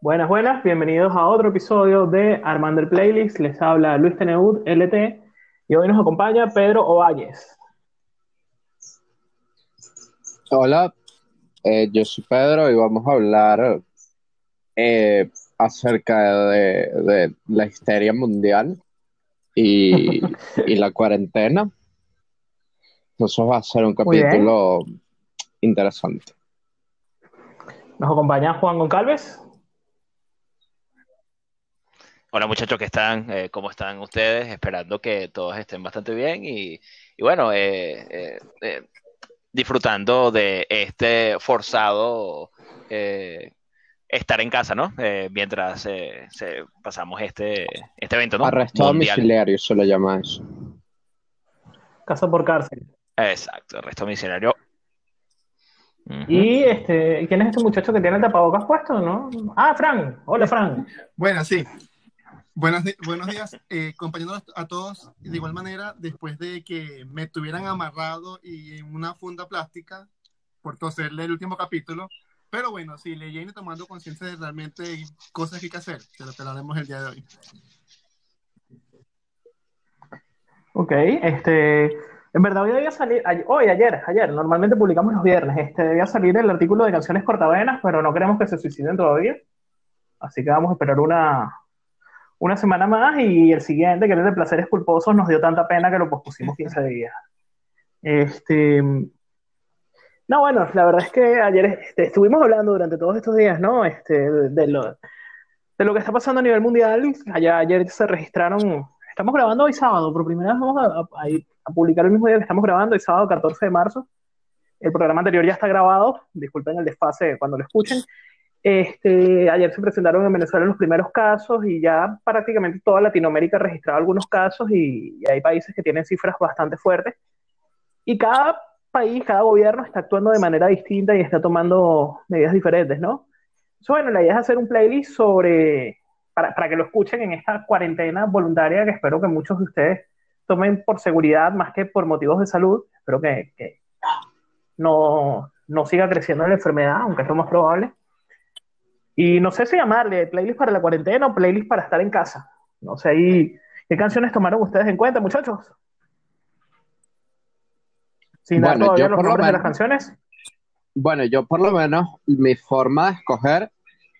Buenas, buenas, bienvenidos a otro episodio de Armando el Playlist. Les habla Luis Teneud, LT, y hoy nos acompaña Pedro Ovalles. Hola, eh, yo soy Pedro y vamos a hablar eh, acerca de, la histeria mundial y, la cuarentena. Entonces va a ser un capítulo interesante. Nos acompaña Juan Goncalves. Hola muchachos, ¿qué están? Eh, ¿Cómo están ustedes? Esperando que todos estén bastante bien y, bueno, eh, eh, disfrutando de este forzado estar en casa, ¿no? mientras se, pasamos este, este evento, ¿no? Arresto domiciliario se lo llama eso. Casa por cárcel. Exacto, arresto domiciliario. Y este, ¿quién es este muchacho que tiene el tapabocas puesto, no? Ah, Fran. Hola, Fran. Bueno, sí. Buenos, buenos días, eh, compañeros a todos. De igual manera, después de que me tuvieran amarrado y en una funda plástica por toserle el último capítulo, pero bueno, sí, leyendo y tomando conciencia de realmente cosas que hay que hacer, que lo que haremos el día de hoy. Ok, este, en verdad hoy debía salir, hoy, ayer, ayer, normalmente publicamos los viernes, este, debía salir el artículo de canciones cortavenas, pero no queremos que se suiciden todavía, así que vamos a esperar una, una semana más y el siguiente, que es de Placeres Culposos, nos dio tanta pena que lo pospusimos 15 días. Este, no, bueno, la verdad es que ayer este, estuvimos hablando durante todos estos días, ¿no? Este, de, lo, de lo que está pasando a nivel mundial. Allá, ayer se registraron, estamos grabando hoy sábado, por primera vez vamos a, a, publicar el mismo día que estamos grabando, hoy sábado 14 de marzo. El programa anterior ya está grabado, disculpen el desfase cuando lo escuchen. Este, ayer se presentaron en Venezuela los primeros casos y ya prácticamente toda Latinoamérica ha registrado algunos casos y, hay países que tienen cifras bastante fuertes. Y cada país, cada gobierno está actuando de manera distinta y está tomando medidas diferentes, ¿no? bueno, la idea es hacer un playlist sobre, para, para que lo escuchen en esta cuarentena voluntaria que espero que muchos de ustedes tomen por seguridad más que por motivos de salud. Espero que, que no, no siga creciendo la enfermedad, aunque es lo más probable. Y no sé si llamarle playlist para la cuarentena o playlist para estar en casa. No sé ahí, ¿qué canciones tomaron ustedes en cuenta, muchachos? Sin dar todavía los nombres de las canciones. Bueno, yo por lo menos, mi forma de escoger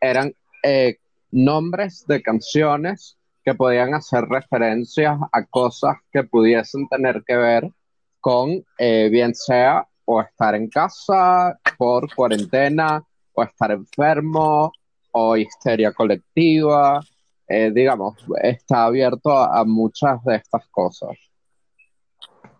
eran eh, nombres de canciones que podían hacer referencias a cosas que pudiesen tener que ver con, eh, bien sea o estar en casa por cuarentena, o estar enfermo, o histeria colectiva, eh, digamos, está abierto a, muchas de estas cosas.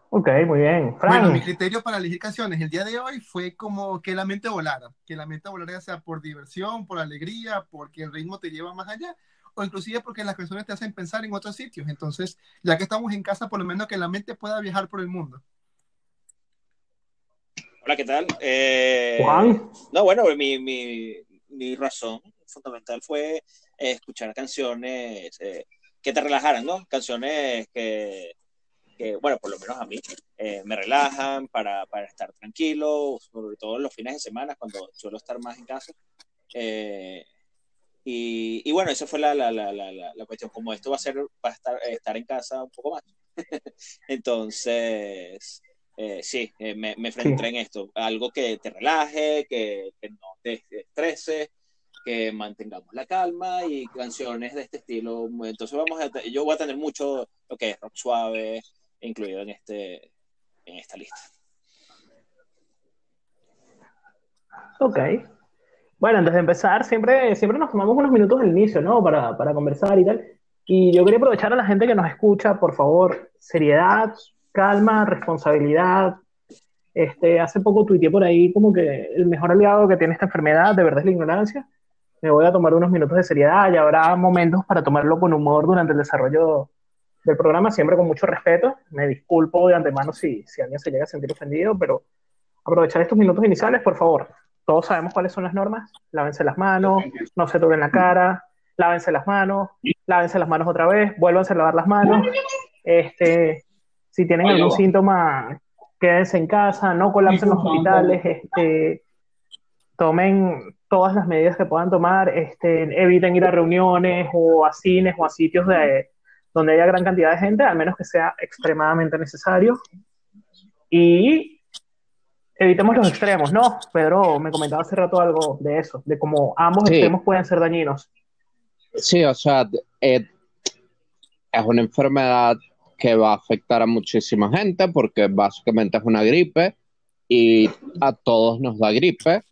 Ok, muy bien. Bueno, mi criterio para elegir canciones el día de hoy fue como que la mente volara, que la mente volara ya sea por diversión, por alegría, porque el ritmo te lleva más allá, o inclusive porque las canciones te hacen pensar en otros sitios. Entonces, ya que estamos en casa, por lo menos que la mente pueda viajar por el mundo. Hola, ¿qué tal? Eh, Juan. No, bueno, mi, mi, mi razón fundamental fue eh, escuchar canciones eh, que te relajaran, ¿no? Canciones que, bueno, por lo menos a mí, eh, me relajan para, para, estar tranquilo, sobre todo los fines de semana, cuando suelo estar más en casa. Y, y, bueno, esa fue la, la, la, la, cuestión, como esto va a ser para estar, estar en casa un poco más. Entonces, sí, me, me enfrenté en esto, algo que te relaje, que, que no te estrese, que mantengamos la calma y canciones de este estilo. Entonces vamos a, yo voy a tener mucho lo que es rock suave incluido en este en esta lista. Ok. Bueno, antes de empezar, siempre, siempre nos tomamos unos minutos al inicio, ¿no? Para, para conversar y tal. Y yo quería aprovechar a la gente que nos escucha, por favor, seriedad, calma, responsabilidad. Este, hace poco tuiteé por ahí como que el mejor aliado que tiene esta enfermedad de verdad es la ignorancia me voy a tomar unos minutos de seriedad y habrá momentos para tomarlo con humor durante el desarrollo del programa, siempre con mucho respeto. Me disculpo de antemano si, si alguien se llega a sentir ofendido, pero aprovechar estos minutos iniciales, por favor. Todos sabemos cuáles son las normas. Lávense las manos, no se toquen la cara, lávense las manos, lávense las manos otra vez, vuélvanse a lavar las manos. Este, si tienen algún síntoma, quédense en casa, no colapsen los hospitales. Este, tomen todas las medidas que puedan tomar, este, eviten ir a reuniones o a cines o a sitios de, donde haya gran cantidad de gente, al menos que sea extremadamente necesario. Y evitemos los extremos, ¿no? Pedro me comentaba hace rato algo de eso, de cómo ambos Sí. extremos pueden ser dañinos. Sí, o sea, eh, es una enfermedad que va a afectar a muchísima gente porque básicamente es una gripe y a todos nos da gripe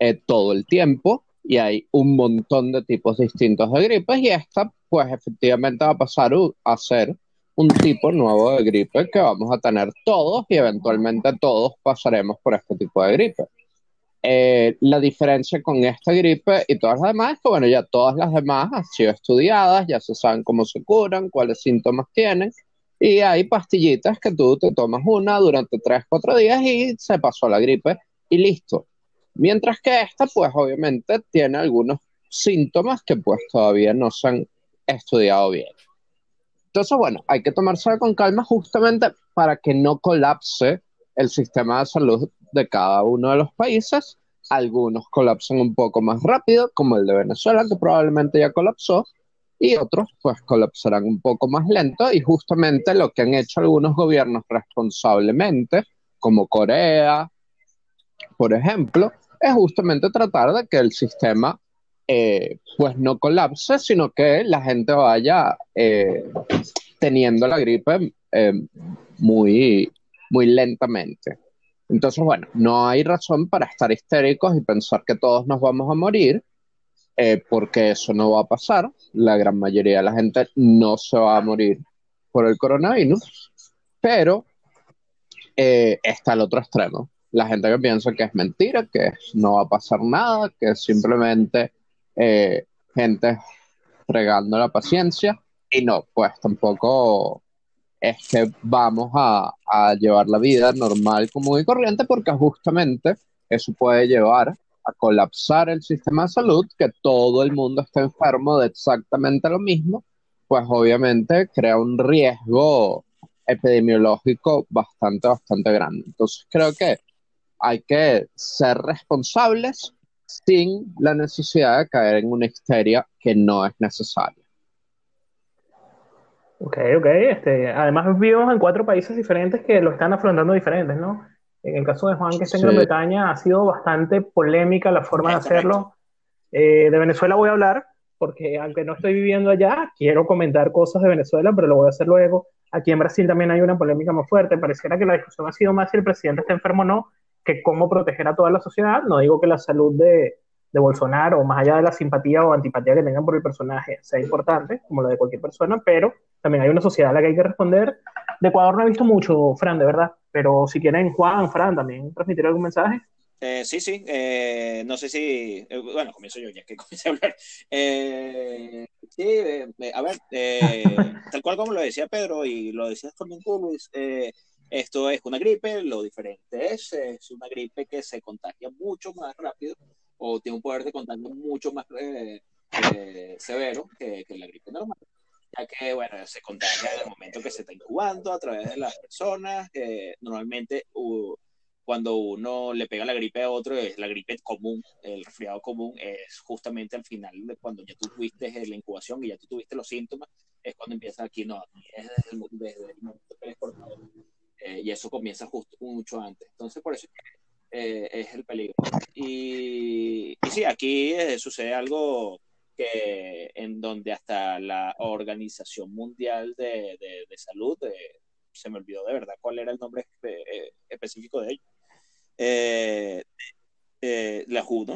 eh, todo el tiempo y hay un montón de tipos distintos de gripes y esta pues efectivamente va a pasar a ser un tipo nuevo de gripe que vamos a tener todos y eventualmente todos pasaremos por este tipo de gripe. Eh, la diferencia con esta gripe y todas las demás es que, bueno, ya todas las demás han sido estudiadas, ya se saben cómo se curan, cuáles síntomas tienen, y hay pastillitas que tú te tomas una durante 3, 4 días y se pasó la gripe y listo. Mientras que esta, pues obviamente tiene algunos síntomas que pues todavía no se han estudiado bien. Entonces, bueno, hay que tomárselo con calma justamente para que no colapse el sistema de salud de cada uno de los países. Algunos colapsan un poco más rápido, como el de Venezuela, que probablemente ya colapsó, y otros pues colapsarán un poco más lento. Y justamente lo que han hecho algunos gobiernos responsablemente, como Corea, por ejemplo, es justamente tratar de que el sistema eh, pues no colapse, sino que la gente vaya eh, teniendo la gripe eh, muy, muy lentamente. Entonces, bueno, no hay razón para estar histéricos y pensar que todos nos vamos a morir, porque eso no va a pasar. La gran mayoría de la gente no se va a morir por el coronavirus, pero está el otro extremo. La gente que piensa que es mentira, que no va a pasar nada, que simplemente eh, gente fregando la paciencia, y no, pues tampoco es que vamos a, a llevar la vida normal, común y corriente, porque justamente eso puede llevar a colapsar el sistema de salud, que todo el mundo esté enfermo de exactamente lo mismo, pues obviamente crea un riesgo epidemiológico bastante, bastante grande. Entonces creo que hay que ser responsables sin la necesidad de caer en una histeria que no es necesaria. Ok, ok. Este, además vivimos en cuatro países diferentes que lo están afrontando diferentes, ¿no? En el caso de Juan, que está en Sí. Gran Bretaña, ha sido bastante polémica la forma de hacerlo. Eh, de Venezuela voy a hablar, porque aunque no estoy viviendo allá, quiero comentar cosas de Venezuela, pero lo voy a hacer luego. Aquí en Brasil también hay una polémica más fuerte. Pareciera que la discusión ha sido más si el presidente está enfermo o no, que cómo proteger a toda la sociedad. No digo que la salud de, de Bolsonaro, más allá de la simpatía o antipatía que tengan por el personaje, sea importante, como la de cualquier persona, pero también hay una sociedad a la que hay que responder. De Ecuador no he visto mucho, Fran, de verdad, pero si quieren, Juan, Fran, también transmitir algún mensaje. Eh, sí, sí, eh, no sé si, eh, bueno, comienzo yo ya que comencé a hablar. Eh, sí, eh, eh, a ver, tal cual como lo decía Pedro y lo decías también tú, Luis, esto es una gripe, lo diferente es, es una gripe que se contagia mucho más rápido o tiene un poder de contagio mucho más eh, eh, severo que, que la gripe normal ya que, bueno, se contagia en el momento que se está incubando a través de las personas. eh, normalmente, uh, cuando uno le pega la gripe a otro, es la gripe común, el resfriado común, es justamente al final de cuando ya tú tuviste la incubación y ya tú tuviste los síntomas, es cuando empieza aquí, no, es desde el, desde el momento que eres portador. Eh, y eso comienza justo mucho antes. Entonces, por eso es eh, es el peligro. Y, y sí, aquí eh, sucede algo que en donde hasta la Organización Mundial de, de, de Salud, se me olvidó de verdad cuál era el nombre espe- específico de ello, eh, la WHO, ¿no?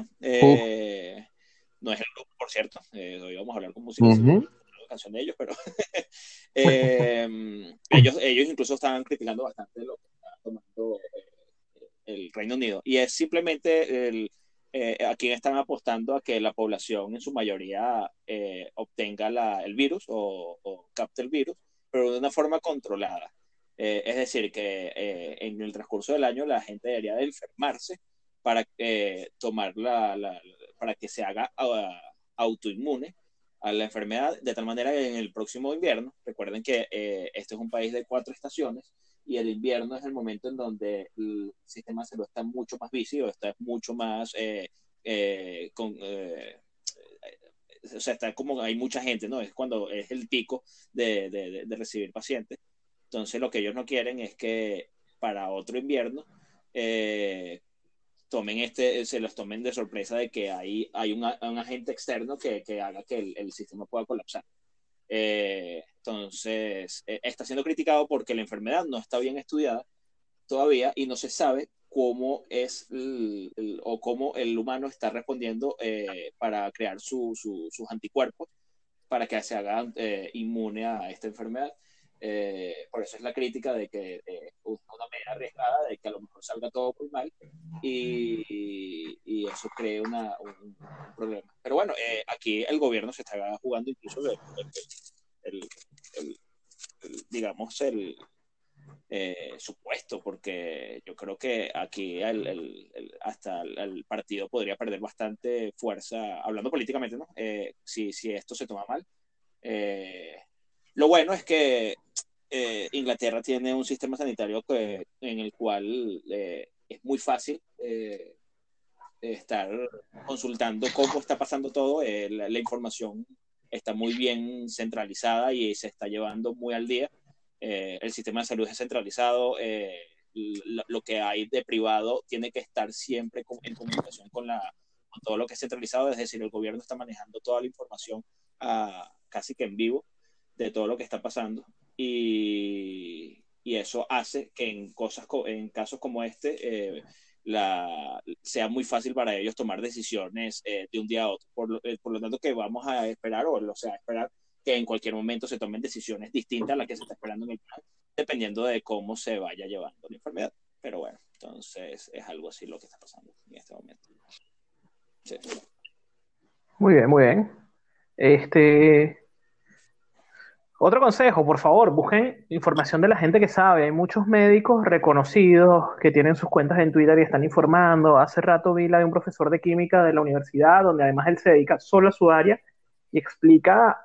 No es el grupo, por cierto, hoy vamos a hablar con música, Ujú. una canción de ellos, pero eh, ellos, ellos incluso estaban criticando bastante lo que está tomando eh, el Reino Unido, y es simplemente el eh, a quién están apostando a que la población en su mayoría eh, obtenga la, el virus o, o, capte el virus, pero de una forma controlada. Eh, es decir, que eh, en el transcurso del año la gente debería de enfermarse para eh, tomar la, la, para que se haga uh, autoinmune a la enfermedad, de tal manera que en el próximo invierno, recuerden que eh, este es un país de cuatro estaciones, y el invierno es el momento en donde el sistema salud está mucho más vícido, está mucho más eh, eh, con, o sea, está como hay mucha gente, ¿no? Es cuando es el pico de, de, de, recibir pacientes. Entonces, lo que ellos no quieren es que para otro invierno eh, tomen este, se los tomen de sorpresa de que hay, hay un, un agente externo que, que haga que el, el, sistema pueda colapsar. Eh, entonces, eh, está siendo criticado porque la enfermedad no está bien estudiada todavía y no se sabe cómo es el, el, o cómo el humano está respondiendo eh, para crear su, su, sus anticuerpos para que se haga eh, inmune a esta enfermedad. Eh, por eso es la crítica de que eh, una medida arriesgada de que a lo mejor salga todo muy mal y, y eso cree una, un, un, problema. Pero bueno, eh, aquí el gobierno se está jugando incluso el, el, el digamos, el, eh, supuesto, porque yo creo que aquí el, el, el, hasta el, partido podría perder bastante fuerza, hablando políticamente, ¿no? Eh, si, si, esto se toma mal. Eh, lo bueno es que eh, Inglaterra tiene un sistema sanitario en el cual eh, es muy fácil estar consultando cómo está pasando todo, la, información está muy bien centralizada y se está llevando muy al día. Eh, el sistema de salud es centralizado, eh, lo, que hay de privado tiene que estar siempre en comunicación con, todo lo que es centralizado, es decir, el gobierno está manejando toda la información uh, casi que en vivo de todo lo que está pasando y, y eso hace que en, cosas, en casos como este eh, la, sea muy fácil para ellos tomar decisiones eh, de un día a otro. Por lo, eh, por lo tanto, que vamos a esperar, o, o sea, esperar que en cualquier momento se tomen decisiones distintas a las que se está esperando en el plan, dependiendo de cómo se vaya llevando la enfermedad. Pero bueno, entonces es algo así lo que está pasando en este momento. Muy bien, muy bien. Este. Otro consejo, por favor, busquen información de la gente que sabe. Hay muchos médicos reconocidos que tienen sus cuentas en Twitter y están informando. Hace rato vi la de un profesor de química de la universidad, donde además él se dedica solo a su área y explica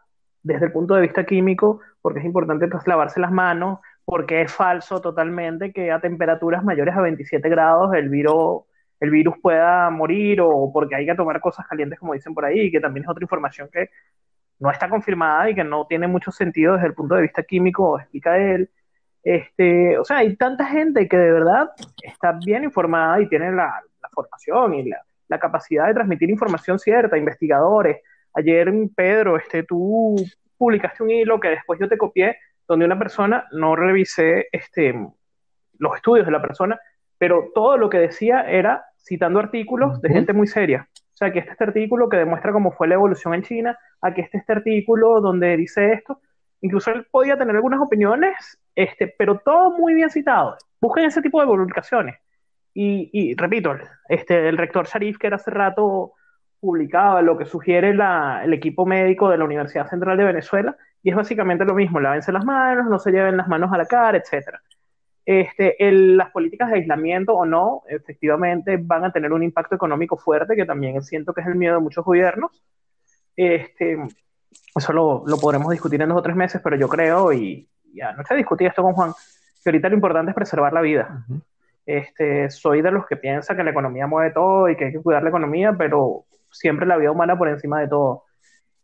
desde el punto de vista químico, porque es importante pues, lavarse las manos, porque es falso totalmente que a temperaturas mayores a 27 grados el virus, el virus pueda morir o porque hay que tomar cosas calientes como dicen por ahí, que también es otra información que no está confirmada y que no tiene mucho sentido desde el punto de vista químico, explica él. Este, o sea, hay tanta gente que de verdad está bien informada y tiene la, la formación y la, la capacidad de transmitir información cierta, investigadores, Ayer, Pedro, este, tú publicaste un hilo que después yo te copié, donde una persona, no revisé este, los estudios de la persona, pero todo lo que decía era citando artículos de gente muy seria. O sea, que este, este artículo que demuestra cómo fue la evolución en China, aquí está este artículo donde dice esto. Incluso él podía tener algunas opiniones, este, pero todo muy bien citado. Busquen ese tipo de publicaciones. Y, y repito, este, el rector Sharif, que era hace rato publicaba lo que sugiere la, el equipo médico de la Universidad Central de Venezuela, y es básicamente lo mismo, lávense las manos, no se lleven las manos a la cara, etc. Este, el, las políticas de aislamiento o no, efectivamente van a tener un impacto económico fuerte, que también siento que es el miedo de muchos gobiernos. Este, eso lo, lo podremos discutir en dos o tres meses, pero yo creo, y ya no se discutí esto con Juan, que ahorita lo importante es preservar la vida. Uh -huh. Este, soy de los que piensa que la economía mueve todo y que hay que cuidar la economía, pero siempre la vida humana por encima de todo.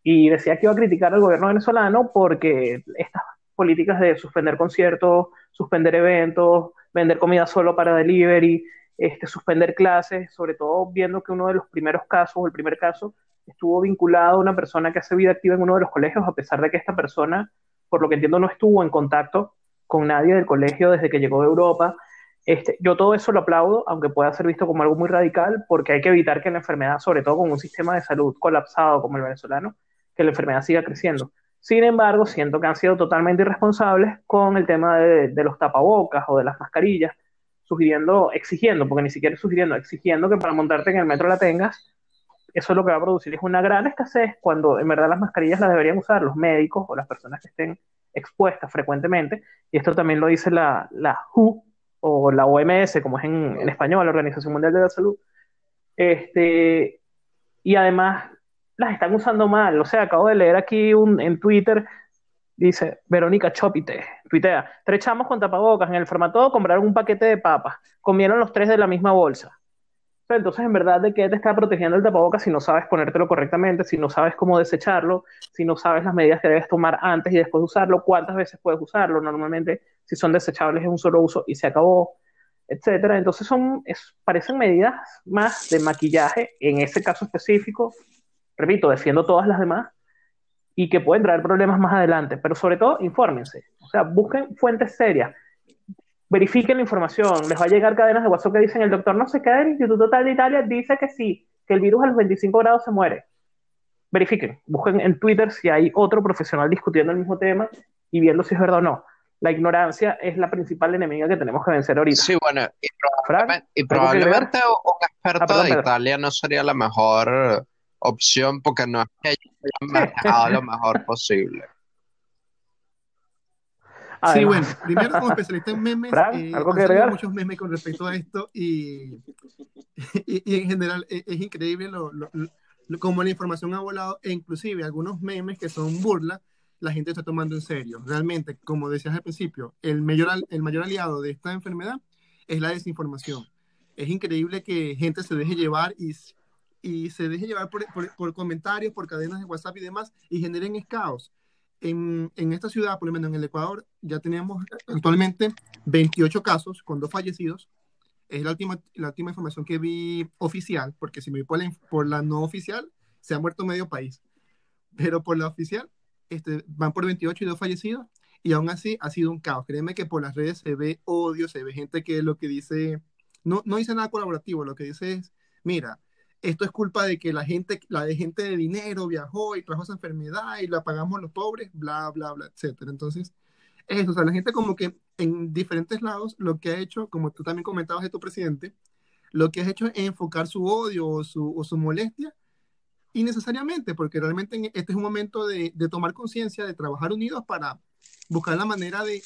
Y decía que iba a criticar al gobierno venezolano porque estas políticas de suspender conciertos, suspender eventos, vender comida solo para delivery, este, suspender clases, sobre todo viendo que uno de los primeros casos, el primer caso, estuvo vinculado a una persona que hace vida activa en uno de los colegios, a pesar de que esta persona, por lo que entiendo, no estuvo en contacto con nadie del colegio desde que llegó de Europa. Este, yo todo eso lo aplaudo, aunque pueda ser visto como algo muy radical, porque hay que evitar que la enfermedad, sobre todo con un sistema de salud colapsado como el venezolano, que la enfermedad siga creciendo. Sin embargo, siento que han sido totalmente irresponsables con el tema de, los tapabocas o de las mascarillas, sugiriendo, exigiendo, porque ni siquiera sugiriendo, exigiendo que para montarte en el metro la tengas. Eso es lo que va a producir es una gran escasez cuando en verdad las mascarillas las deberían usar los médicos o las personas que estén expuestas frecuentemente. Y esto también lo dice la, la WHO, o la OMS, como es en, en, español, la Organización Mundial de la Salud, este, y además las están usando mal. O sea, acabo de leer aquí un, en Twitter, dice Verónica Chopite, tuitea, tres chamos con tapabocas en el formatodo compraron un paquete de papas, comieron los tres de la misma bolsa. Entonces, en verdad, ¿de qué te está protegiendo el tapabocas si no sabes ponértelo correctamente, si no sabes cómo desecharlo, si no sabes las medidas que debes tomar antes y después de usarlo, cuántas veces puedes usarlo? Normalmente, si son desechables, es un solo uso y se acabó, etcétera. Entonces, son, es, parecen medidas más de maquillaje en ese caso específico. Repito, defiendo todas las demás y que pueden traer problemas más adelante, pero sobre todo, infórmense. O sea, busquen fuentes serias verifiquen la información, les va a llegar cadenas de WhatsApp que dicen el doctor no sé qué del Instituto Tal de Italia dice que sí, que el virus a los 25 grados se muere. Verifiquen, busquen en Twitter si hay otro profesional discutiendo el mismo tema y viendo si es verdad o no. La ignorancia es la principal enemiga que tenemos que vencer ahorita. Sí, bueno, y probablemente, y probablemente un experto ah, de Italia no sería la mejor opción porque no es que ellos hayan manejado lo mejor posible sí, bueno, primero como especialista en memes, eh, ¿algo que muchos memes con respecto a esto y, y, en general e, es, increíble lo, lo, como la información ha volado e inclusive algunos memes que son burla, la gente está tomando en serio. Realmente, como decías al principio, el mayor, el mayor aliado de esta enfermedad es la desinformación. Es increíble que gente se deje llevar y, y se deje llevar por, por, comentarios, por cadenas de WhatsApp y demás y generen caos en, en, esta ciudad, por lo menos en el Ecuador, ya tenemos actualmente 28 casos con dos fallecidos. Es la última, la última información que vi oficial, porque si me voy por la, por la no oficial, se ha muerto medio país. Pero por la oficial, este, van por 28 y dos fallecidos. Y aún así ha sido un caos. Créeme que por las redes se ve odio, se ve gente que lo que dice, no, no dice nada colaborativo, lo que dice es, mira, esto es culpa de que la gente, la de gente de dinero viajó y trajo esa enfermedad y la pagamos los pobres, bla, bla, bla, etcétera. Entonces, eso, o sea, la gente como que en diferentes lados lo que ha hecho, como tú también comentabas de tu presidente, lo que ha hecho es enfocar su odio o su, o su molestia innecesariamente, porque realmente este es un momento de, tomar conciencia, de trabajar unidos para buscar la manera de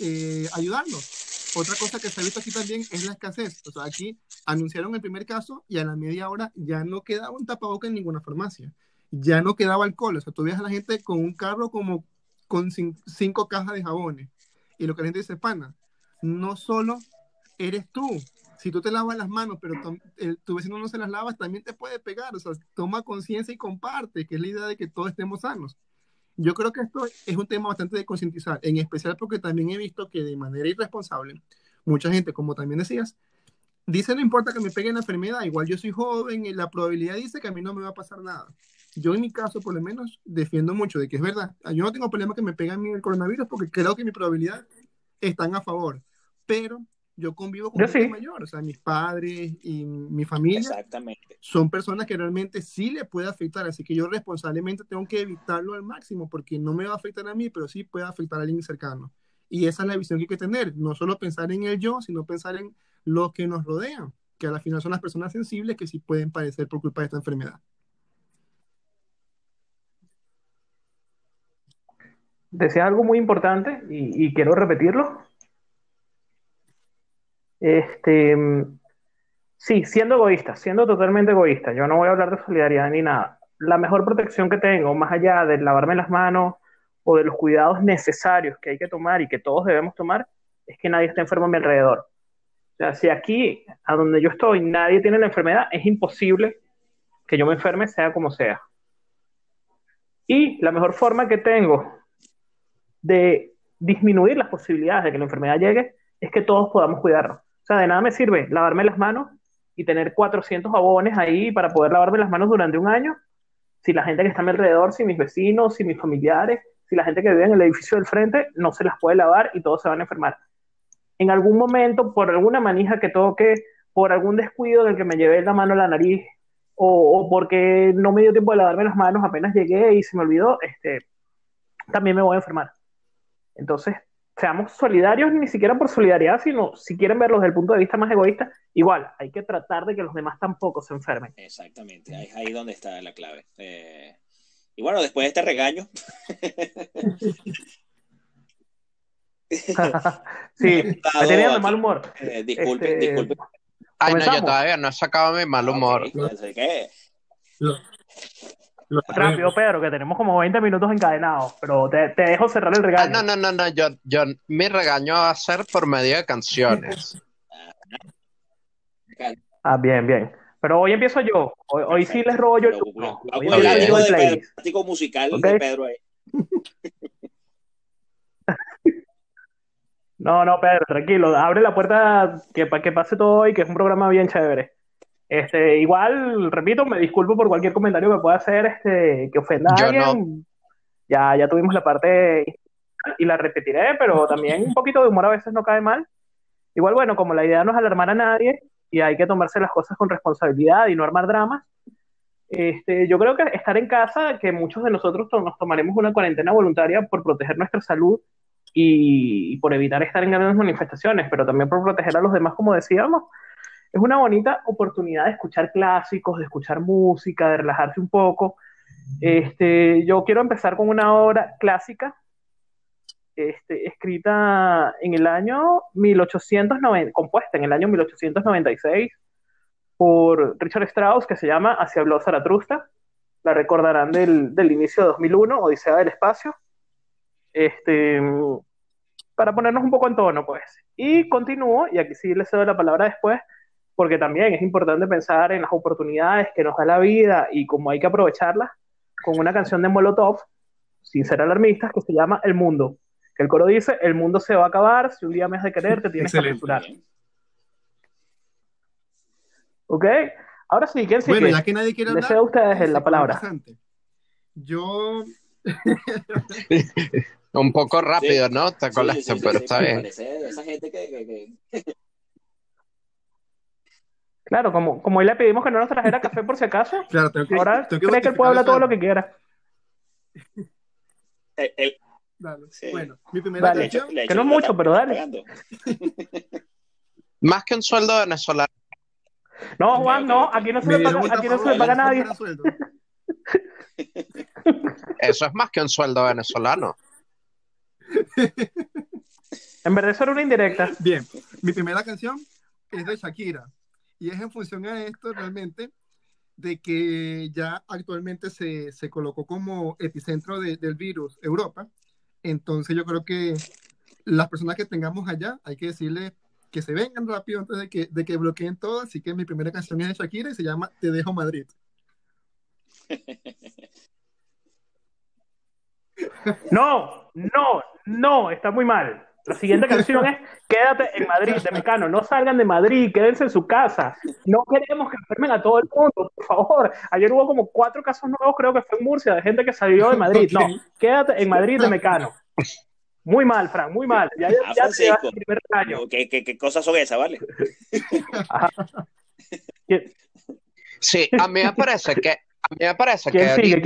eh, ayudarnos otra cosa que se ha visto aquí también es la escasez. O sea, aquí anunciaron el primer caso y a la media hora ya no quedaba un tapaboca en ninguna farmacia. Ya no quedaba alcohol. O sea, tú ves a la gente con un carro como con cinco cajas de jabones. Y lo que la gente dice, pana, no solo eres tú. Si tú te lavas las manos, pero tu vecino no se las lavas, también te puede pegar. O sea, toma conciencia y comparte, que es la idea de que todos estemos sanos. Yo creo que esto es un tema bastante de concientizar, en especial porque también he visto que de manera irresponsable, mucha gente, como también decías, dice no importa que me pegue la enfermedad, igual yo soy joven y la probabilidad dice que a mí no me va a pasar nada. Yo en mi caso, por lo menos, defiendo mucho de que es verdad. Yo no tengo problema que me pegue a mí el coronavirus porque creo que mi probabilidad están a favor. Pero yo convivo con gente mayor, o sea, mis padres y mi familia Exactamente. son personas que realmente sí le puede afectar, así que yo responsablemente tengo que evitarlo al máximo porque no me va a afectar a mí, pero sí puede afectar a alguien cercano. Y esa es la visión que hay que tener, no solo pensar en el yo, sino pensar en los que nos rodean, que al final son las personas sensibles que sí pueden padecer por culpa de esta enfermedad. Decía algo muy importante y, y quiero repetirlo este, sí, siendo egoísta, siendo totalmente egoísta, yo no voy a hablar de solidaridad ni nada. La mejor protección que tengo, más allá de lavarme las manos o de los cuidados necesarios que hay que tomar y que todos debemos tomar, es que nadie esté enfermo a mi alrededor. O sea, si aquí, a donde yo estoy, nadie tiene la enfermedad, es imposible que yo me enferme, sea como sea. Y la mejor forma que tengo de disminuir las posibilidades de que la enfermedad llegue es que todos podamos cuidarnos. O sea, de nada me sirve lavarme las manos y tener 400 jabones ahí para poder lavarme las manos durante un año si la gente que está a mi alrededor, si mis vecinos, si mis familiares, si la gente que vive en el edificio del frente no se las puede lavar y todos se van a enfermar. En algún momento, por alguna manija que toque, por algún descuido del que me llevé la mano a la nariz o, o, porque no me dio tiempo de lavarme las manos apenas llegué y se me olvidó, este, también me voy a enfermar. Entonces, seamos solidarios ni siquiera por solidaridad, sino si quieren verlo desde el punto de vista más egoísta, igual, hay que tratar de que los demás tampoco se enfermen. Exactamente, ahí, ahí donde está la clave. Eh, y bueno, después de este regaño. sí, me tenía de mal humor. Eh, disculpe, este... disculpe. Ay, no, yo todavía no he sacado mi mal humor. Okay, ¿qué? Rápido, Pedro, que tenemos como 20 minutos encadenados, pero te, te dejo cerrar el regaño. Ah, no, no, no, no, yo, yo, mi regaño va a ser por medio de canciones. ah, bien, bien. Pero hoy empiezo yo. Hoy, hoy sí les robo yo el turno. Hoy yo el Pedro, musical Ok. de Pedro ahí. No, no, Pedro, tranquilo. Abre la puerta que, que pase todo hoy, que es un programa bien chévere. Este, igual, repito, me disculpo por cualquier comentario que pueda hacer este, que ofenda a Yo alguien. Ya, ya tuvimos la parte y la repetiré, pero también un poquito de humor a veces no cae mal. Igual, bueno, como la idea no es alarmar a nadie y hay que tomarse las cosas con responsabilidad y no armar dramas, este, yo creo que estar en casa, que muchos de nosotros to- nos tomaremos una cuarentena voluntaria por proteger nuestra salud y, y por evitar estar en grandes manifestaciones, pero también por proteger a los demás, como decíamos, es una bonita oportunidad de escuchar clásicos, de escuchar música, de relajarse un poco. Este, yo quiero empezar con una obra clásica, este, escrita en el año 1890, compuesta en el año 1896 por Richard Strauss, que se llama Así habló Zaratustra. La recordarán del, del inicio de 2001, Odisea del Espacio. Este, para ponernos un poco en tono, pues. Y continúo, y aquí sí les cedo la palabra después, porque también es importante pensar en las oportunidades que nos da la vida y cómo hay que aprovecharlas, con una canción de Molotov, sin ser alarmistas, que se llama El Mundo. Que el coro dice, el mundo se va a acabar, si un día me has de querer, te tienes que Excelente. apresurar. ¿Ok? Ahora sí, ¿quién sigue? Bueno, ya que nadie quiere Les hablar, cedo a ustedes la fue palabra. Yo, Un poco rápido, Sí. ¿no? Sí, colaste, sí, sí, pero sí, está bien. parece esa gente que, que- que- Claro, como, como hoy le pedimos que no nos trajera café por si acaso, claro, tengo que, ahora tengo que cree que él puede hablar todo lo que quiera. el- el- Dale. Sí. Bueno, mi primera Dale. canción, le Que no es mucho, pero dale. Más que un sueldo venezolano. No, Juan, no, aquí no se me le paga, aquí no se le paga, a nadie. Eso es más que un sueldo venezolano. En verdad eso era una indirecta. Bien, mi primera canción es de Shakira y es en función a esto realmente de que ya actualmente se, se colocó como epicentro de- del virus Europa. Entonces yo creo que las personas que tengamos allá hay que decirles que se vengan rápido antes de que, de que bloqueen todo. Así que mi primera canción es de Shakira y se llama Te dejo Madrid. No, no, no, está muy mal. La siguiente canción es Quédate en Madrid, de Mecano. No salgan de Madrid, quédense en su casa. No queremos que enfermen a todo el mundo, por favor. Ayer hubo como cuatro casos nuevos, creo que fue en Murcia, de gente que salió de Madrid. No, quédate en Madrid, de Mecano. Muy mal, Fran, muy mal. Ya, ya, Ah, Francisco. el primer año. ¿Qué, qué, qué cosas son esas, vale? ¿Quién, Sí, a mí me parece que, a mí me parece que.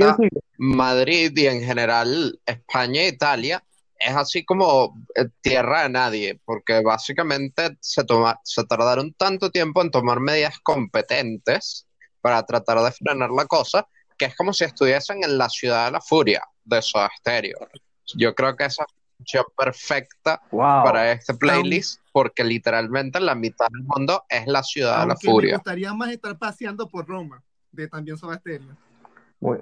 Madrid y en general España e Italia es así como eh, tierra de nadie, porque básicamente se, toma, se tardaron tanto tiempo en tomar medidas competentes para tratar de frenar la cosa, que es como si estuviesen en la ciudad de la furia de Soda Stereo. Yo creo que esa es la función perfecta Wow. para este playlist, porque literalmente la mitad del mundo es la ciudad de la Aunque me furia. gustaría más estar paseando por Roma, de también Soda Stereo. Muy,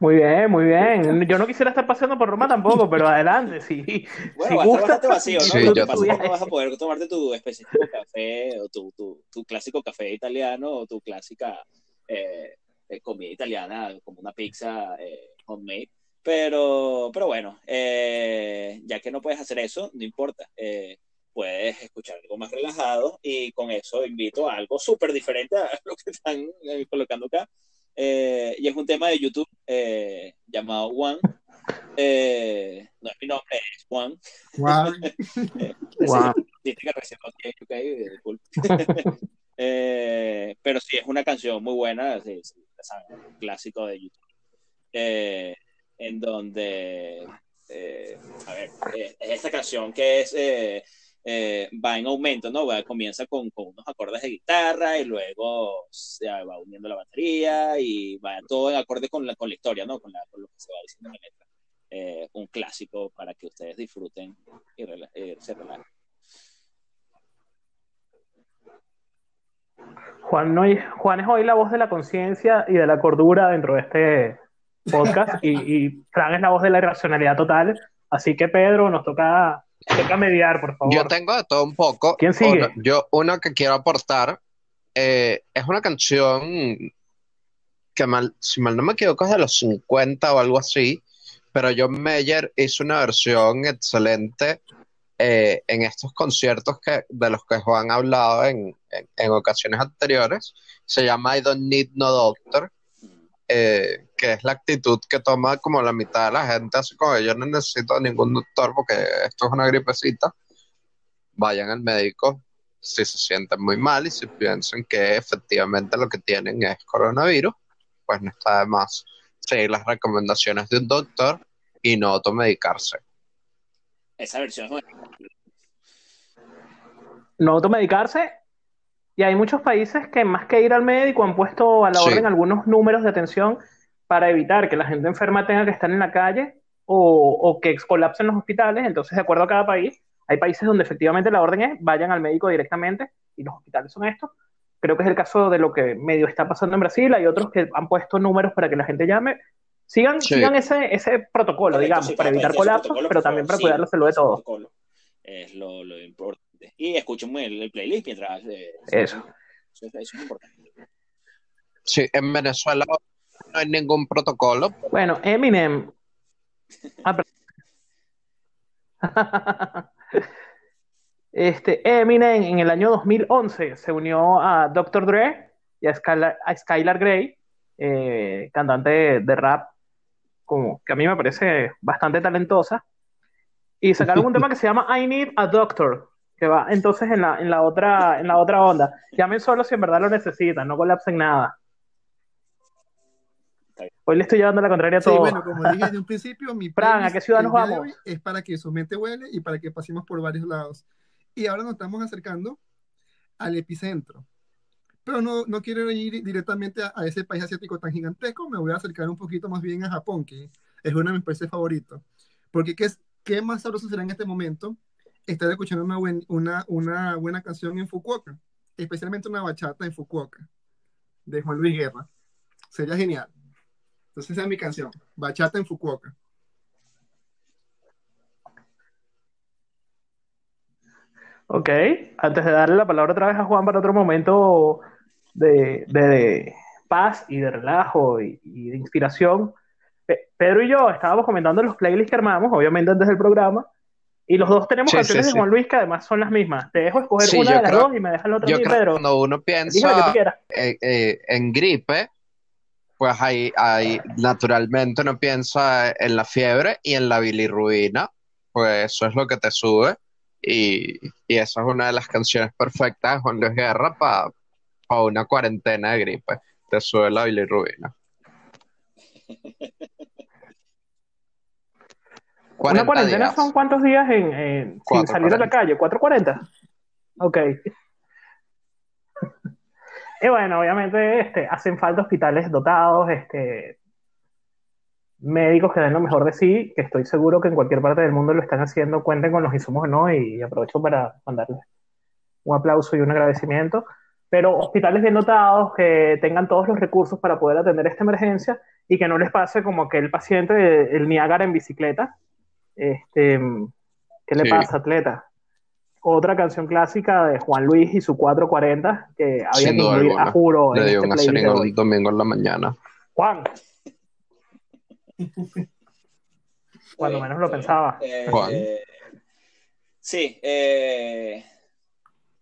Muy bien, muy bien. Yo no quisiera estar paseando por Roma tampoco, pero adelante, sí. Bueno, si gusta, bastante vacío, ¿no? Sí, Lo que yo pasa es que también. no vas a poder tomarte tu específico café o tu, tu, tu clásico café italiano o tu clásica eh, eh, comida italiana como una pizza eh, homemade. Pero, pero bueno, eh, ya que no puedes hacer eso, no importa. Eh, puedes escuchar algo más relajado y con eso invito a algo súper diferente a lo que están eh, colocando acá. Eh, y es un tema de YouTube eh, llamado One. Eh, no es mi nombre, es Juan. Guau. Wow. Dice que recién lo tiene, ok, cool. Pero sí, es una canción muy buena, sí, sí, ya saben, un clásico de YouTube. Eh, en donde, eh, a ver, eh, es esta canción que es, eh, va en aumento, ¿no? Va, comienza con, con unos acordes de guitarra y luego se va uniendo la batería y va todo en acorde con la, con la historia, ¿no? Con, la, con lo que se va diciendo en la letra. Eh, un clásico para que ustedes disfruten y rela- eh, se relajen. Juan, no, Juan es hoy la voz de la conciencia y de la cordura dentro de este podcast y, y Fran es la voz de la irracionalidad total. Así que Pedro, nos toca Toca mediar, por favor. Yo tengo de todo un poco. ¿Quién sigue? Uno- yo, uno que quiero aportar eh, es una canción que, mal, si mal no me equivoco, es de los 50 o algo así, pero John Mayer hizo una versión excelente eh, en estos conciertos que, de los que Juan ha hablado en, en- en ocasiones anteriores. Se llama I Don't Need No Doctor, eh, que es la actitud que toma como la mitad de la gente, así como yo no necesito ningún doctor porque esto es una gripecita vayan al médico si se sienten muy mal y si piensan que efectivamente lo que tienen es coronavirus, pues no está de más seguir las recomendaciones de un doctor y no automedicarse. Esa versión es buena. no automedicarse. Y hay muchos países que más que ir al médico han puesto a la Sí. orden algunos números de atención para evitar que la gente enferma tenga que estar en la calle o, o que colapsen los hospitales. Entonces, de acuerdo a cada país, hay países donde efectivamente la orden es vayan al médico directamente y los hospitales son estos. Creo que es el caso de lo que medio está pasando en Brasil. Hay otros que han puesto números para que la gente llame. Sigan, Sí. sigan ese, ese protocolo, Correcto, digamos, sí, para evitar colapsos, pero también para sí, cuidar la salud de todos. Es lo, lo importante. Y escuchen el, el playlist mientras. eh, Eso. Eso, es- eso es importante. Sí, en Venezuela no hay ningún protocolo. Bueno, Eminem. Ah. Este, Eminem en el año 2011 se unió a Dr. Dre y a Skylar, a Skylar Grey, eh, cantante de, de rap, como que a mí me parece bastante talentosa, y sacaron un tema que se llama I Need a Doctor, que va entonces en la, en la otra, en la otra onda. Llamen solo si en verdad lo necesitan, no colapsen nada. Hoy le estoy llevando la contraria a Sí, todo. bueno, como dije desde un principio, mi Fran, ¿a qué ciudad nos vamos? es para que su mente huele y para que pasemos por varios lados. Y ahora nos estamos acercando al epicentro. Pero no, no quiero ir directamente a, a ese país asiático tan gigantesco, me voy a acercar un poquito más bien a Japón, que es uno de mis países favoritos. Porque ¿qué, es, qué más sabroso será en este momento estar escuchando una, buen- una, una buena canción en Fukuoka, especialmente una bachata en Fukuoka, de Juan Luis Guerra. Sería genial. Entonces esa es mi canción, Bachata en Fukuoka. Ok, antes de darle la palabra otra vez a Juan para otro momento de, de- de paz y de relajo y, y de inspiración, Pe- Pedro y yo estábamos comentando los playlists que armamos, obviamente antes del programa, y los dos tenemos Sí, canciones sí, de. Juan Luis que además son las mismas. Te dejo escoger Sí, una de las creo- dos y me dejas la otra a mí, Pedro. cuando uno piensa eh, eh, en gripe, pues ahí, ahí naturalmente uno piensa en la fiebre y en la bilirrubina, pues eso es lo que te sube y, y esa es una de las canciones perfectas de Juan Luis Guerra para una cuarentena de gripe, te sube la bilirrubina. Una 40 cuarentena días. son cuántos días en, en- sin salir a la calle, ¿440? Ok. Y bueno, obviamente este, hacen falta hospitales dotados, este, médicos que den lo mejor de sí, que estoy seguro que en cualquier parte del mundo lo están haciendo, cuenten con los insumos o no, y aprovecho para mandarles un aplauso y un agradecimiento. Pero hospitales bien dotados, que tengan todos los recursos para poder atender esta emergencia y que no les pase como que el paciente del Niágara en bicicleta. Este, ¿Qué le Sí. pasa, atleta? Otra canción clásica de Juan Luis y su 440 que había Sin que incluir alguna. a juro en Le dio este una domingo en la mañana. Juan, cuando menos lo bien. pensaba. Eh, Juan. sí, eh,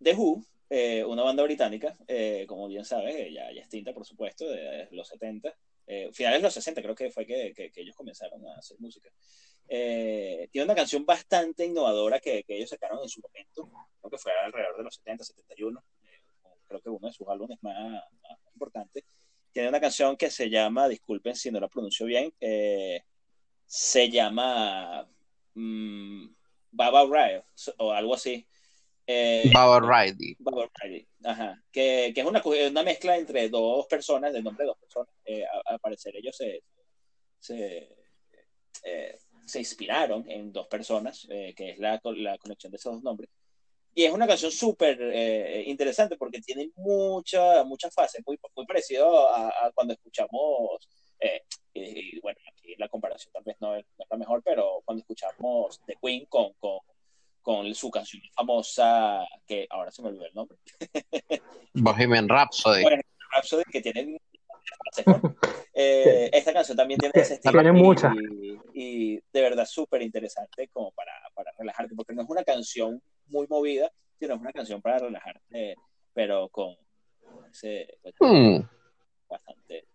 The Who, eh, una banda británica, eh, como bien sabes, eh, ya, ya extinta, por supuesto, de los 70, eh, finales de los 60 creo que fue que, que- que ellos comenzaron a hacer música. Eh, tiene una canción bastante innovadora que, que ellos sacaron en su momento, creo que fue alrededor de los 70, 71, eh, creo que uno de sus álbumes más, más importantes. Tiene una canción que se llama, disculpen si no la pronuncio bien, eh, se llama mm, Baba Riot o algo así. Eh, Baba Riley. Baba Riley, ajá, que, que es una, una mezcla entre dos personas, del nombre de dos personas. Eh, al parecer ellos se, se, eh, se inspiraron en dos personas, eh, que es la, la conexión de esos dos nombres. Y es una canción súper eh, interesante porque tiene mucha, muchas fases, muy, muy parecido a, a cuando escuchamos, eh, y, y bueno, aquí la comparación tal vez no es, no es la mejor, pero cuando escuchamos The Queen con, con, con su canción famosa, que ahora se me olvidó el nombre. Bohemian Rhapsody. Bueno, Rhapsody, que tiene eh, esta canción también tiene ese estilo. Tiene y- muchas. Y, y de verdad súper interesante como para, para relajarte, porque no es una canción muy movida, sino es una canción para relajarte, pero con ese Hmm, bastante.